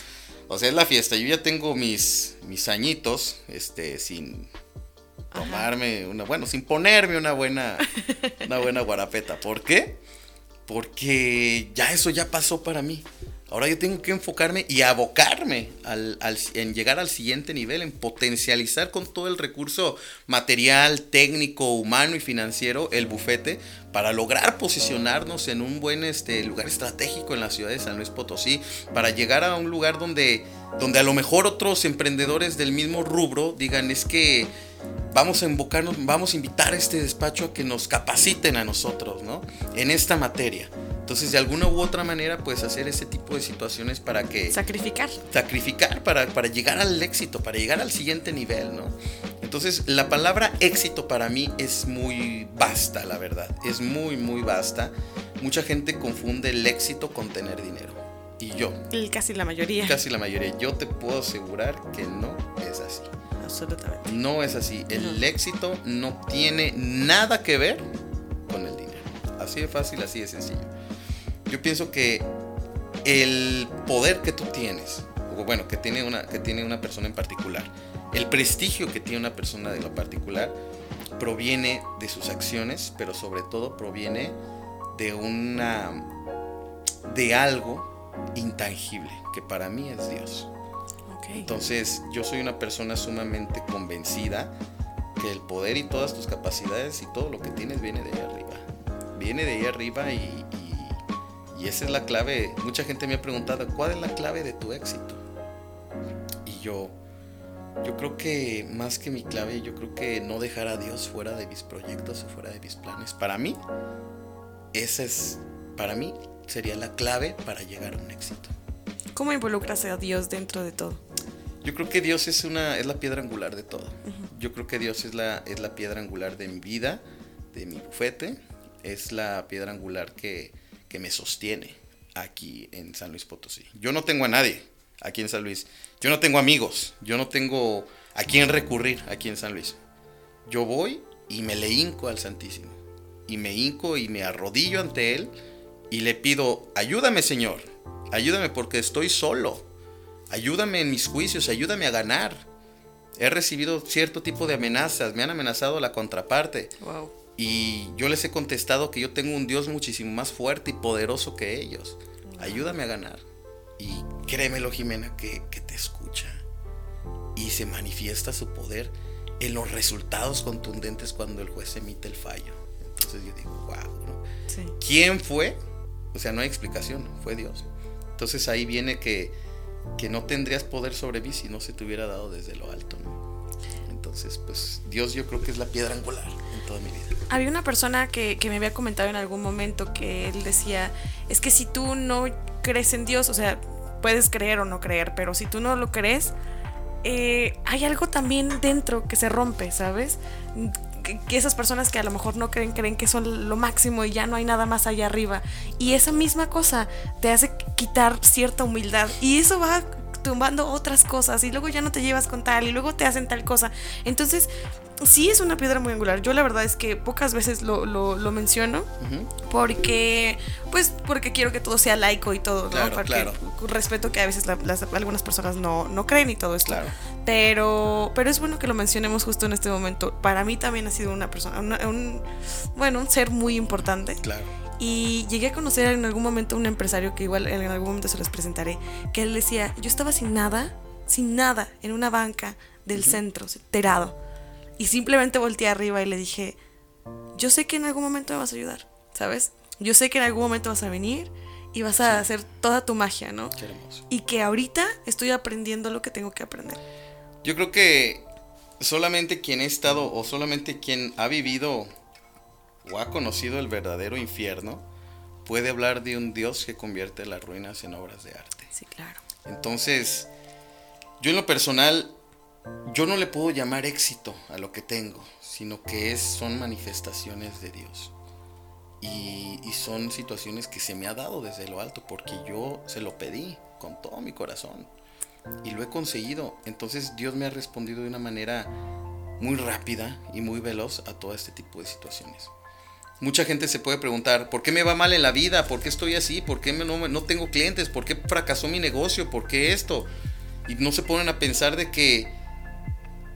O sea, es la fiesta. Yo ya tengo mis, mis añitos, este, sin tomarme una, bueno, sin ponerme una buena, una buena guarapeta. ¿Por qué? Porque ya eso ya pasó para mí. Ahora yo tengo que enfocarme y abocarme al, en llegar al siguiente nivel, en potencializar con todo el recurso material, técnico, humano y financiero el bufete para lograr posicionarnos en un buen este, lugar estratégico en la ciudad de San Luis Potosí, para llegar a un lugar donde, donde a lo mejor otros emprendedores del mismo rubro digan es que vamos a invocarnos, vamos a invitar a este despacho a que nos capaciten a nosotros, ¿no? En esta materia. Entonces, de alguna u otra manera, puedes hacer ese tipo de situaciones para que... Sacrificar. Sacrificar para, para llegar al éxito, para llegar al siguiente nivel, ¿no? Entonces, la palabra éxito para mí es muy vasta, la verdad. Es muy, muy vasta. Mucha gente confunde el éxito con tener dinero. Y yo. Casi la mayoría. Casi la mayoría. Yo te puedo asegurar que no es así. Absolutamente. No es así. El éxito no tiene nada que ver con el dinero. Así de fácil, así de sencillo. Yo pienso que el poder que tú tienes, o bueno, que tiene una, que tiene una persona en particular, el prestigio que tiene una persona de lo particular, proviene de sus acciones, pero sobre todo proviene de una de algo intangible, que para mí es Dios. Entonces, yo soy una persona sumamente convencida que el poder y todas tus capacidades y todo lo que tienes viene de ahí arriba. Viene de ahí arriba y, y, esa es la clave. Mucha gente me ha preguntado, ¿cuál es la clave de tu éxito? Y yo, yo creo que más que mi clave, yo creo que no dejar a Dios fuera de mis proyectos o fuera de mis planes. Para mí, esa es, para mí, sería la clave para llegar a un éxito. ¿Cómo involucras a Dios dentro de todo? Yo creo que Dios es una es la piedra angular de todo. Yo creo que Dios es la es la piedra angular de mi vida, de mi bufete, es la piedra angular que, que me sostiene aquí en San Luis Potosí. Yo no tengo a nadie aquí en San Luis. Yo no tengo amigos. Yo no tengo a quién recurrir aquí en San Luis. Yo voy y me le hinco al Santísimo. Y me hinco y me arrodillo ante Él y le pido, ayúdame Señor, ayúdame porque estoy solo ayúdame en mis juicios, ayúdame a ganar. He recibido cierto tipo de amenazas, me han amenazado la contraparte. Y yo les he contestado que yo tengo un Dios muchísimo más fuerte y poderoso que ellos. Ayúdame a ganar. Y créemelo, Jimena, que, te escucha. Y se manifiesta su poder en los resultados contundentes cuando el juez emite el fallo. Entonces yo digo, wow. ¿Quién fue? O sea, no hay explicación, fue Dios. Entonces ahí viene que que no tendrías poder sobre mí si no se te hubiera dado desde lo alto. Entonces, pues Dios yo creo que es la piedra angular en toda mi vida. Había una persona que, me había comentado en algún momento que él decía, es que si tú no crees en Dios, o sea, puedes creer o no creer, pero si tú no lo crees, eh, hay algo también dentro que se rompe, ¿sabes? que, que esas personas que a lo mejor no creen, creen que son lo máximo y ya no hay nada más allá arriba. Y esa misma cosa te hace quitar cierta humildad. Y eso va tumbando otras cosas y luego ya no te llevas con tal y luego te hacen tal cosa. Entonces, sí es una piedra muy angular. Yo la verdad es que pocas veces lo, lo, lo menciono porque, pues, porque quiero que todo sea laico y todo, ¿no? Claro, porque claro. respeto que a veces la- las, algunas personas no, no creen y todo esto. Claro. Pero, pero es bueno que lo mencionemos justo en este momento. Para mí también ha sido una persona, una- un, bueno, un ser muy importante. Claro. Y llegué a conocer en algún momento un empresario que igual en algún momento se los presentaré, que él decía, yo estaba sin nada, sin nada, en una banca del centro, tirado. Y simplemente volteé arriba y le dije, yo sé que en algún momento me vas a ayudar, ¿sabes? Yo sé que en algún momento vas a venir y vas a hacer toda tu magia, ¿no? Qué hermoso. Y que ahorita estoy aprendiendo lo que tengo que aprender. Yo creo que solamente quien ha estado o solamente quien ha vivido o ha conocido el verdadero infierno puede hablar de un Dios que convierte las ruinas en obras de arte. Sí, claro. Entonces, yo en lo personal, yo no le puedo llamar éxito a lo que tengo, sino que es, son manifestaciones de Dios. Y, y son situaciones que se me ha dado desde lo alto, porque yo se lo pedí con todo mi corazón. Y lo he conseguido. Entonces Dios me ha respondido de una manera muy rápida y muy veloz a todo este tipo de situaciones. Mucha gente se puede preguntar, ¿por qué me va mal en la vida? ¿Por qué estoy así? ¿Por qué no tengo clientes? ¿Por qué fracasó mi negocio? ¿Por qué esto? Y no se ponen a pensar de que,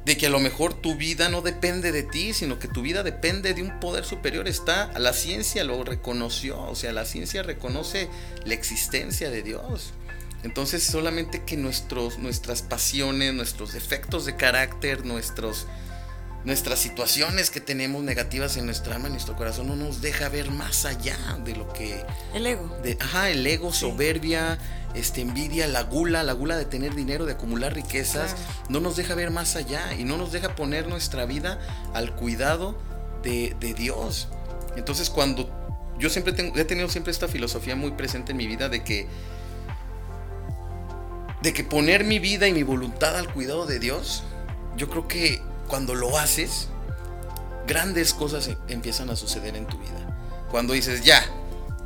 de que a lo mejor tu vida no depende de ti, sino que tu vida depende de un poder superior. Está, la ciencia lo reconoció, o sea, la ciencia reconoce la existencia de Dios. Entonces solamente que nuestros, nuestras pasiones, nuestros defectos de carácter, nuestros, nuestras situaciones que tenemos negativas en nuestra alma, en nuestro corazón, no nos deja ver más allá de lo que... El ego. De, ajá, el ego, Sí. soberbia, este, envidia, la gula, la gula de tener dinero, de acumular riquezas, Claro. no nos deja ver más allá y no nos deja poner nuestra vida al cuidado de, de Dios. Entonces cuando yo siempre tengo, he tenido siempre esta filosofía muy presente en mi vida de que de que poner mi vida y mi voluntad al cuidado de Dios, yo creo que cuando lo haces, grandes cosas em- empiezan a suceder en tu vida. Cuando dices, ya,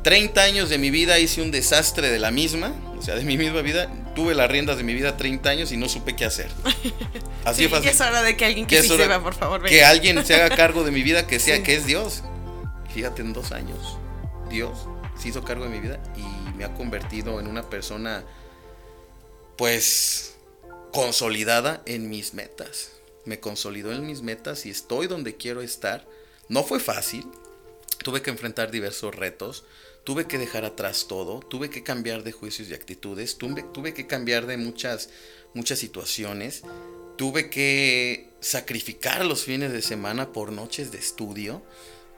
30 años de mi vida hice un desastre de la misma, o sea, de mi misma vida, tuve las riendas de mi vida 30 años y no supe qué hacer. Así Sí, fácil. ya es hora de que alguien Que que es sí hora- sepa, por favor, venga. Que alguien se haga cargo de mi vida, que sea, Sí. que es Dios. Fíjate, en dos años, Dios se hizo cargo de mi vida y me ha convertido en una persona, pues, consolidada en mis metas. Me consolidó en mis metas y estoy donde quiero estar. No fue fácil. Tuve que enfrentar diversos retos. Tuve que dejar atrás todo. Tuve que cambiar de juicios y actitudes. Tuve, tuve que cambiar de muchas, muchas situaciones. Tuve que sacrificar los fines de semana por noches de estudio.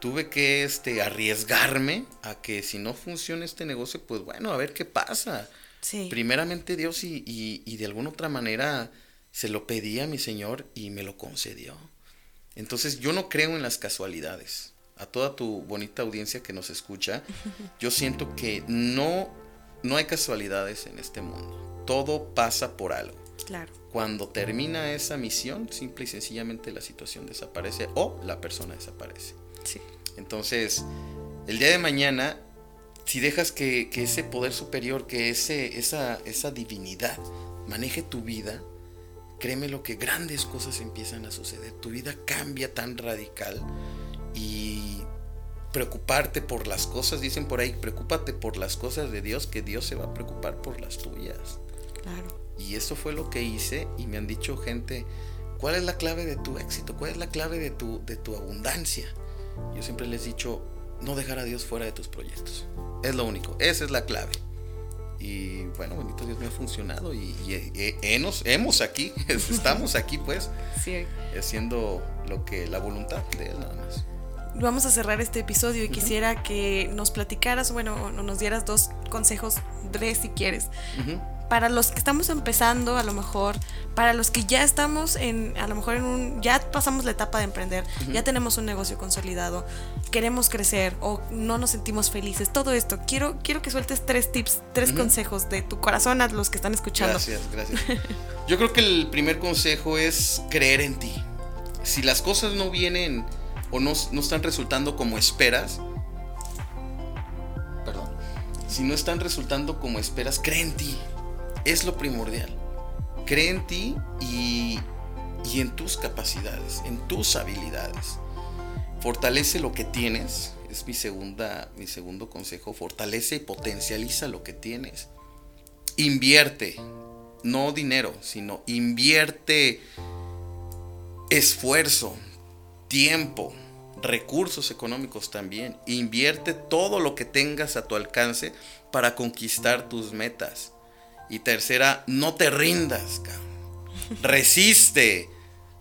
Tuve que este, arriesgarme a que si no funciona este negocio, pues bueno, a ver qué pasa. Sí. Primeramente Dios y, y- y de alguna otra manera se lo pedí a mi Señor y me lo concedió. Entonces yo no creo en las casualidades. A toda tu bonita audiencia que nos escucha, yo siento que no, no hay casualidades en este mundo. Todo pasa por algo. Claro. Cuando termina esa misión, simple y sencillamente la situación desaparece o la persona desaparece. Sí. Entonces, el día de mañana, si dejas que, que ese poder superior, que ese, esa, esa divinidad maneje tu vida, créeme lo que grandes cosas empiezan a suceder. Tu vida cambia tan radical y preocuparte por las cosas, dicen por ahí, preocúpate por las cosas de Dios, que Dios se va a preocupar por las tuyas. Claro. Y eso fue lo que hice y me han dicho gente, ¿cuál es la clave de tu éxito? ¿Cuál es la clave de tu, de tu abundancia? Yo siempre les he dicho, no dejar a Dios fuera de tus proyectos. Es lo único, esa es la clave. Y bueno, bendito Dios me ha funcionado y, y- y hemos, hemos aquí, estamos aquí pues, Sí. haciendo lo que la voluntad de Él nada más. Vamos a cerrar este episodio y quisiera que nos platicaras, bueno, nos dieras dos consejos, tres si quieres, Ujú. Para los que estamos empezando a lo mejor, para los que ya estamos en, a lo mejor en un, ya pasamos la etapa de emprender, ya tenemos un negocio consolidado, queremos crecer o no nos sentimos felices, todo esto, quiero, quiero que sueltes tres tips, tres consejos de tu corazón a los que están escuchando. Gracias, gracias. Yo creo que el primer consejo es creer en ti. Si las cosas no vienen o no, no están resultando como esperas, perdón, si no están resultando como esperas, cree en ti. Es lo primordial. Cree en ti y, y en tus capacidades, en tus habilidades. Fortalece lo que tienes. Es mi, segunda, mi segundo consejo. Fortalece y potencializa lo que tienes. Invierte. No dinero, sino invierte esfuerzo, tiempo, recursos económicos también. Invierte todo lo que tengas a tu alcance para conquistar tus metas. Y tercera, no te rindas, resiste.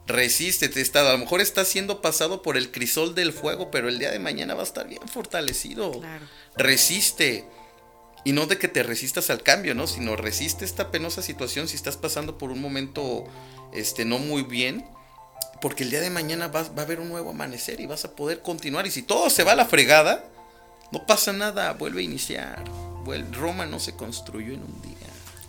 Resiste, te está, a lo mejor estás siendo pasado por el crisol del fuego, pero el día de mañana va a estar bien fortalecido. Resiste. Y no de que te resistas al cambio, ¿no? Sino resiste esta penosa situación si estás pasando por un momento este, no muy bien porque el día de mañana va, va, a haber un nuevo amanecer y vas a poder continuar. Y si todo se va a la fregada, no pasa nada, vuelve a iniciar. Roma no se construyó en un día.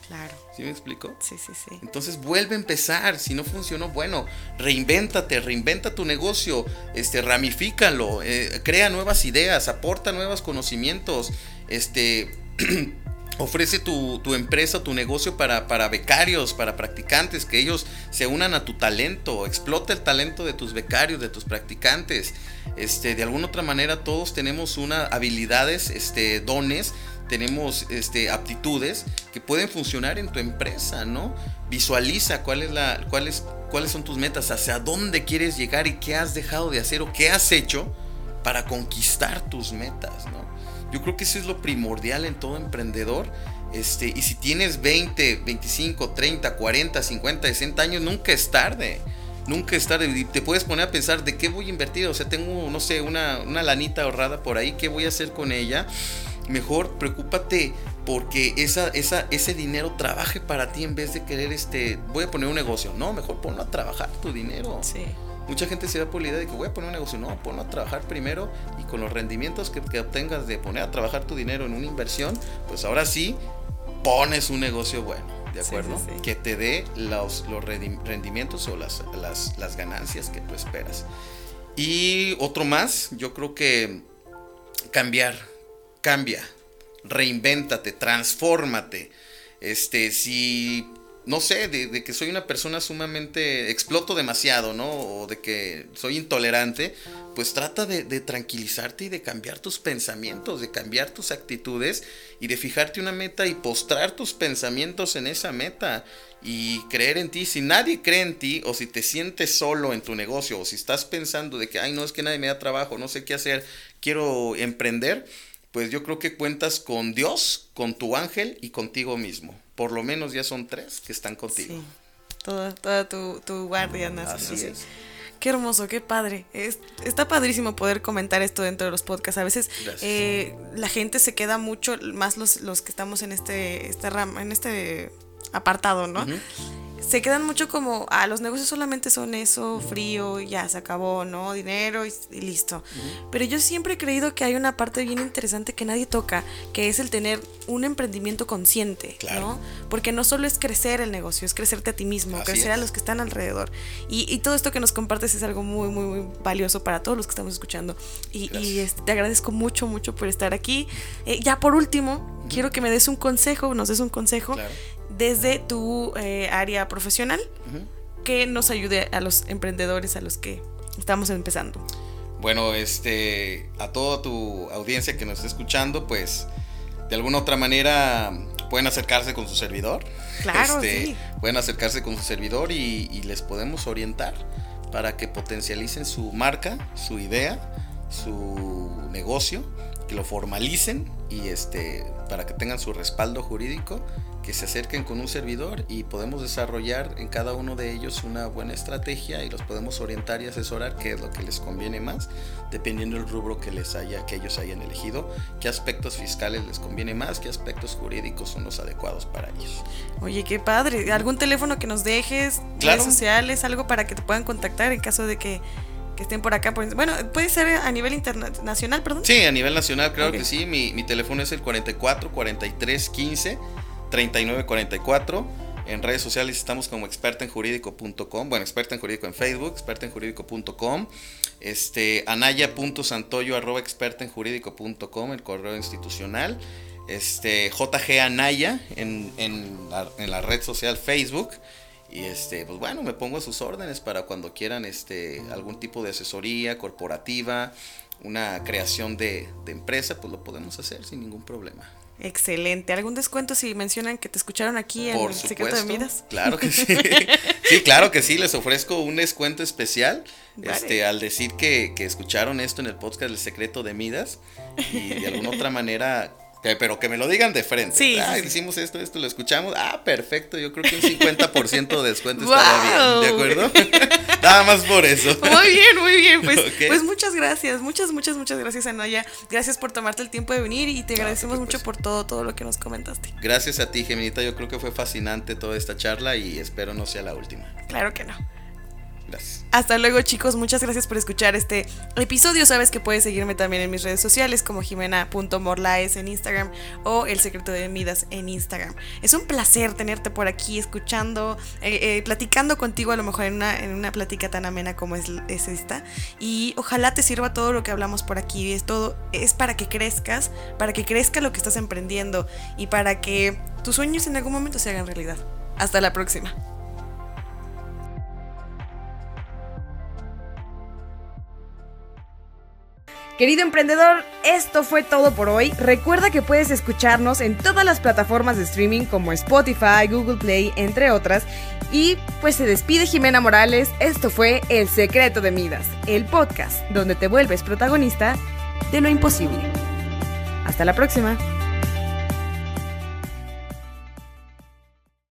Claro. ¿Sí me explico? Sí, sí, sí. Entonces vuelve a empezar. Si no funcionó, bueno, reinvéntate, reinventa tu negocio, este, ramifícalo, eh, crea nuevas ideas, aporta nuevos conocimientos, este. Ofrece tu, tu, empresa, tu negocio para, para, becarios, para practicantes, que ellos se unan a tu talento, explota el talento de tus becarios, de tus practicantes. Este, de alguna otra manera todos tenemos una habilidades, este, dones, tenemos este, aptitudes que pueden funcionar en tu empresa, ¿no? Visualiza cuál es la, cuáles, cuáles son tus metas, hacia dónde quieres llegar y qué has dejado de hacer o qué has hecho para conquistar tus metas, ¿no? Yo creo que eso es lo primordial en todo emprendedor. Este, y si tienes 20, 25, 30, 40, 50, 60 años, nunca es tarde. Nunca es tarde. Te puedes poner a pensar de qué voy a invertir. O sea, tengo, no sé, una, una lanita ahorrada por ahí. ¿Qué voy a hacer con ella? Mejor preocúpate porque esa, esa, ese dinero trabaje para ti en vez de querer, este, voy a poner un negocio. No, mejor ponlo a trabajar tu dinero. Sí. Mucha gente se da por la idea de que voy a poner un negocio. No, ponlo a trabajar primero y con los rendimientos que, obtengas de poner a trabajar tu dinero en una inversión, pues ahora sí pones un negocio bueno, ¿de acuerdo? Que te dé los, los rendimientos o las, las, las ganancias que tú esperas. Y otro más, yo creo que cambiar, cambia, reinvéntate, transfórmate. Este, si no sé, de, que soy una persona sumamente, exploto demasiado, ¿no? O de que soy intolerante, pues trata de, tranquilizarte y de cambiar tus pensamientos, de cambiar tus actitudes y de fijarte una meta y postrar tus pensamientos en esa meta y creer en ti. Si nadie cree en ti o si te sientes solo en tu negocio o si estás pensando de que, ay, no, es que nadie me da trabajo, no sé qué hacer, quiero emprender, pues yo creo que cuentas con Dios, con tu ángel y contigo mismo por lo menos ya son tres que están contigo. Sí. Toda, toda tu, tu guardia Así es. Qué hermoso, qué padre. está padrísimo poder comentar esto dentro de los podcasts. A veces eh, la gente se queda mucho, más los, los que estamos en este, esta rama, en este apartado, ¿no? Se quedan mucho como, ah, los negocios solamente son eso, frío, ya se acabó, ¿no? Dinero y, listo. Pero yo siempre he creído que hay una parte bien interesante que nadie toca, que es el tener un emprendimiento consciente, ¿no? Porque no solo es crecer el negocio, es crecerte a ti mismo, crecer a los que están alrededor. Y, todo esto que nos compartes es algo muy, muy, muy valioso para todos los que estamos escuchando. Y, este, te agradezco mucho, mucho por estar aquí. Eh, ya por último, quiero que me des un consejo, nos des un consejo. Claro desde tu eh, área profesional que nos ayude a los emprendedores a los que estamos empezando. Bueno, este, a toda tu audiencia que nos está escuchando, pues de alguna otra manera pueden acercarse con su servidor. Claro, este, sí. Pueden acercarse con su servidor y, y les podemos orientar para que potencialicen su marca, su idea, su negocio, que lo formalicen y este para que tengan su respaldo jurídico que se acerquen con un servidor y podemos desarrollar en cada uno de ellos una buena estrategia y los podemos orientar y asesorar qué es lo que les conviene más, dependiendo del rubro que les haya, que ellos hayan elegido, qué aspectos fiscales les conviene más, qué aspectos jurídicos son los adecuados para ellos. Oye, qué padre. ¿Algún teléfono que nos dejes? Redes sociales, algo para que te puedan contactar en caso de que estén por acá. Pues, bueno, puede ser a nivel internacional, perdón. Sí, a nivel nacional, claro que sí. Mi, mi teléfono es el 44 43 15 3944. En redes sociales estamos como expertenjurídico.com, bueno, experta en Facebook, expertenjurídico.com, este, anaya.santoyo arroba expertenjurídico.com, el correo institucional, este, JG Anaya en, en, la, en la red social Facebook. Y este, pues bueno, me pongo a sus órdenes para cuando quieran este, algún tipo de asesoría corporativa, una creación de empresa, pues lo podemos hacer sin ningún problema. Excelente. ¿Algún descuento si mencionan que te escucharon aquí en Por el Secreto de Midas? Claro que sí. sí, claro que sí. Les ofrezco un descuento especial Vale. este, al decir que, que escucharon esto en el podcast El Secreto de Midas. Y de alguna otra manera, que- pero que me lo digan de frente. Sí, Ah, sí, hicimos esto, esto, lo escuchamos. Ah, perfecto. Yo creo que un 50% de descuento estaría bien. ¿De acuerdo? Nada más por eso. Muy bien, muy bien. Pues, pues muchas gracias, muchas, muchas, muchas gracias, Anaya. Gracias por tomarte el tiempo de venir y te No, agradecemos mucho por todo, todo lo que nos comentaste. Gracias a ti, Geminita. Yo creo que fue fascinante toda esta charla y espero no sea la última. Claro que no. Hasta luego chicos, muchas gracias por escuchar este episodio. Sabes que puedes seguirme también en mis redes sociales como jimena.morlaes en Instagram o El Secreto de Midas en Instagram. Es un placer tenerte por aquí escuchando, eh, eh, platicando contigo a lo mejor en una, en una plática tan amena como es, es esta. Y ojalá te sirva todo lo que hablamos por aquí. Es todo, es para que crezcas, para que crezca lo que estás emprendiendo y para que tus sueños en algún momento se hagan realidad. Hasta la próxima. Querido emprendedor, esto fue todo por hoy. Recuerda que puedes escucharnos en todas las plataformas de streaming como Spotify, Google Play, entre otras. Y pues se despide Jimena Morales. Esto fue El Secreto de Midas, el podcast donde te vuelves protagonista de lo imposible. Hasta la próxima.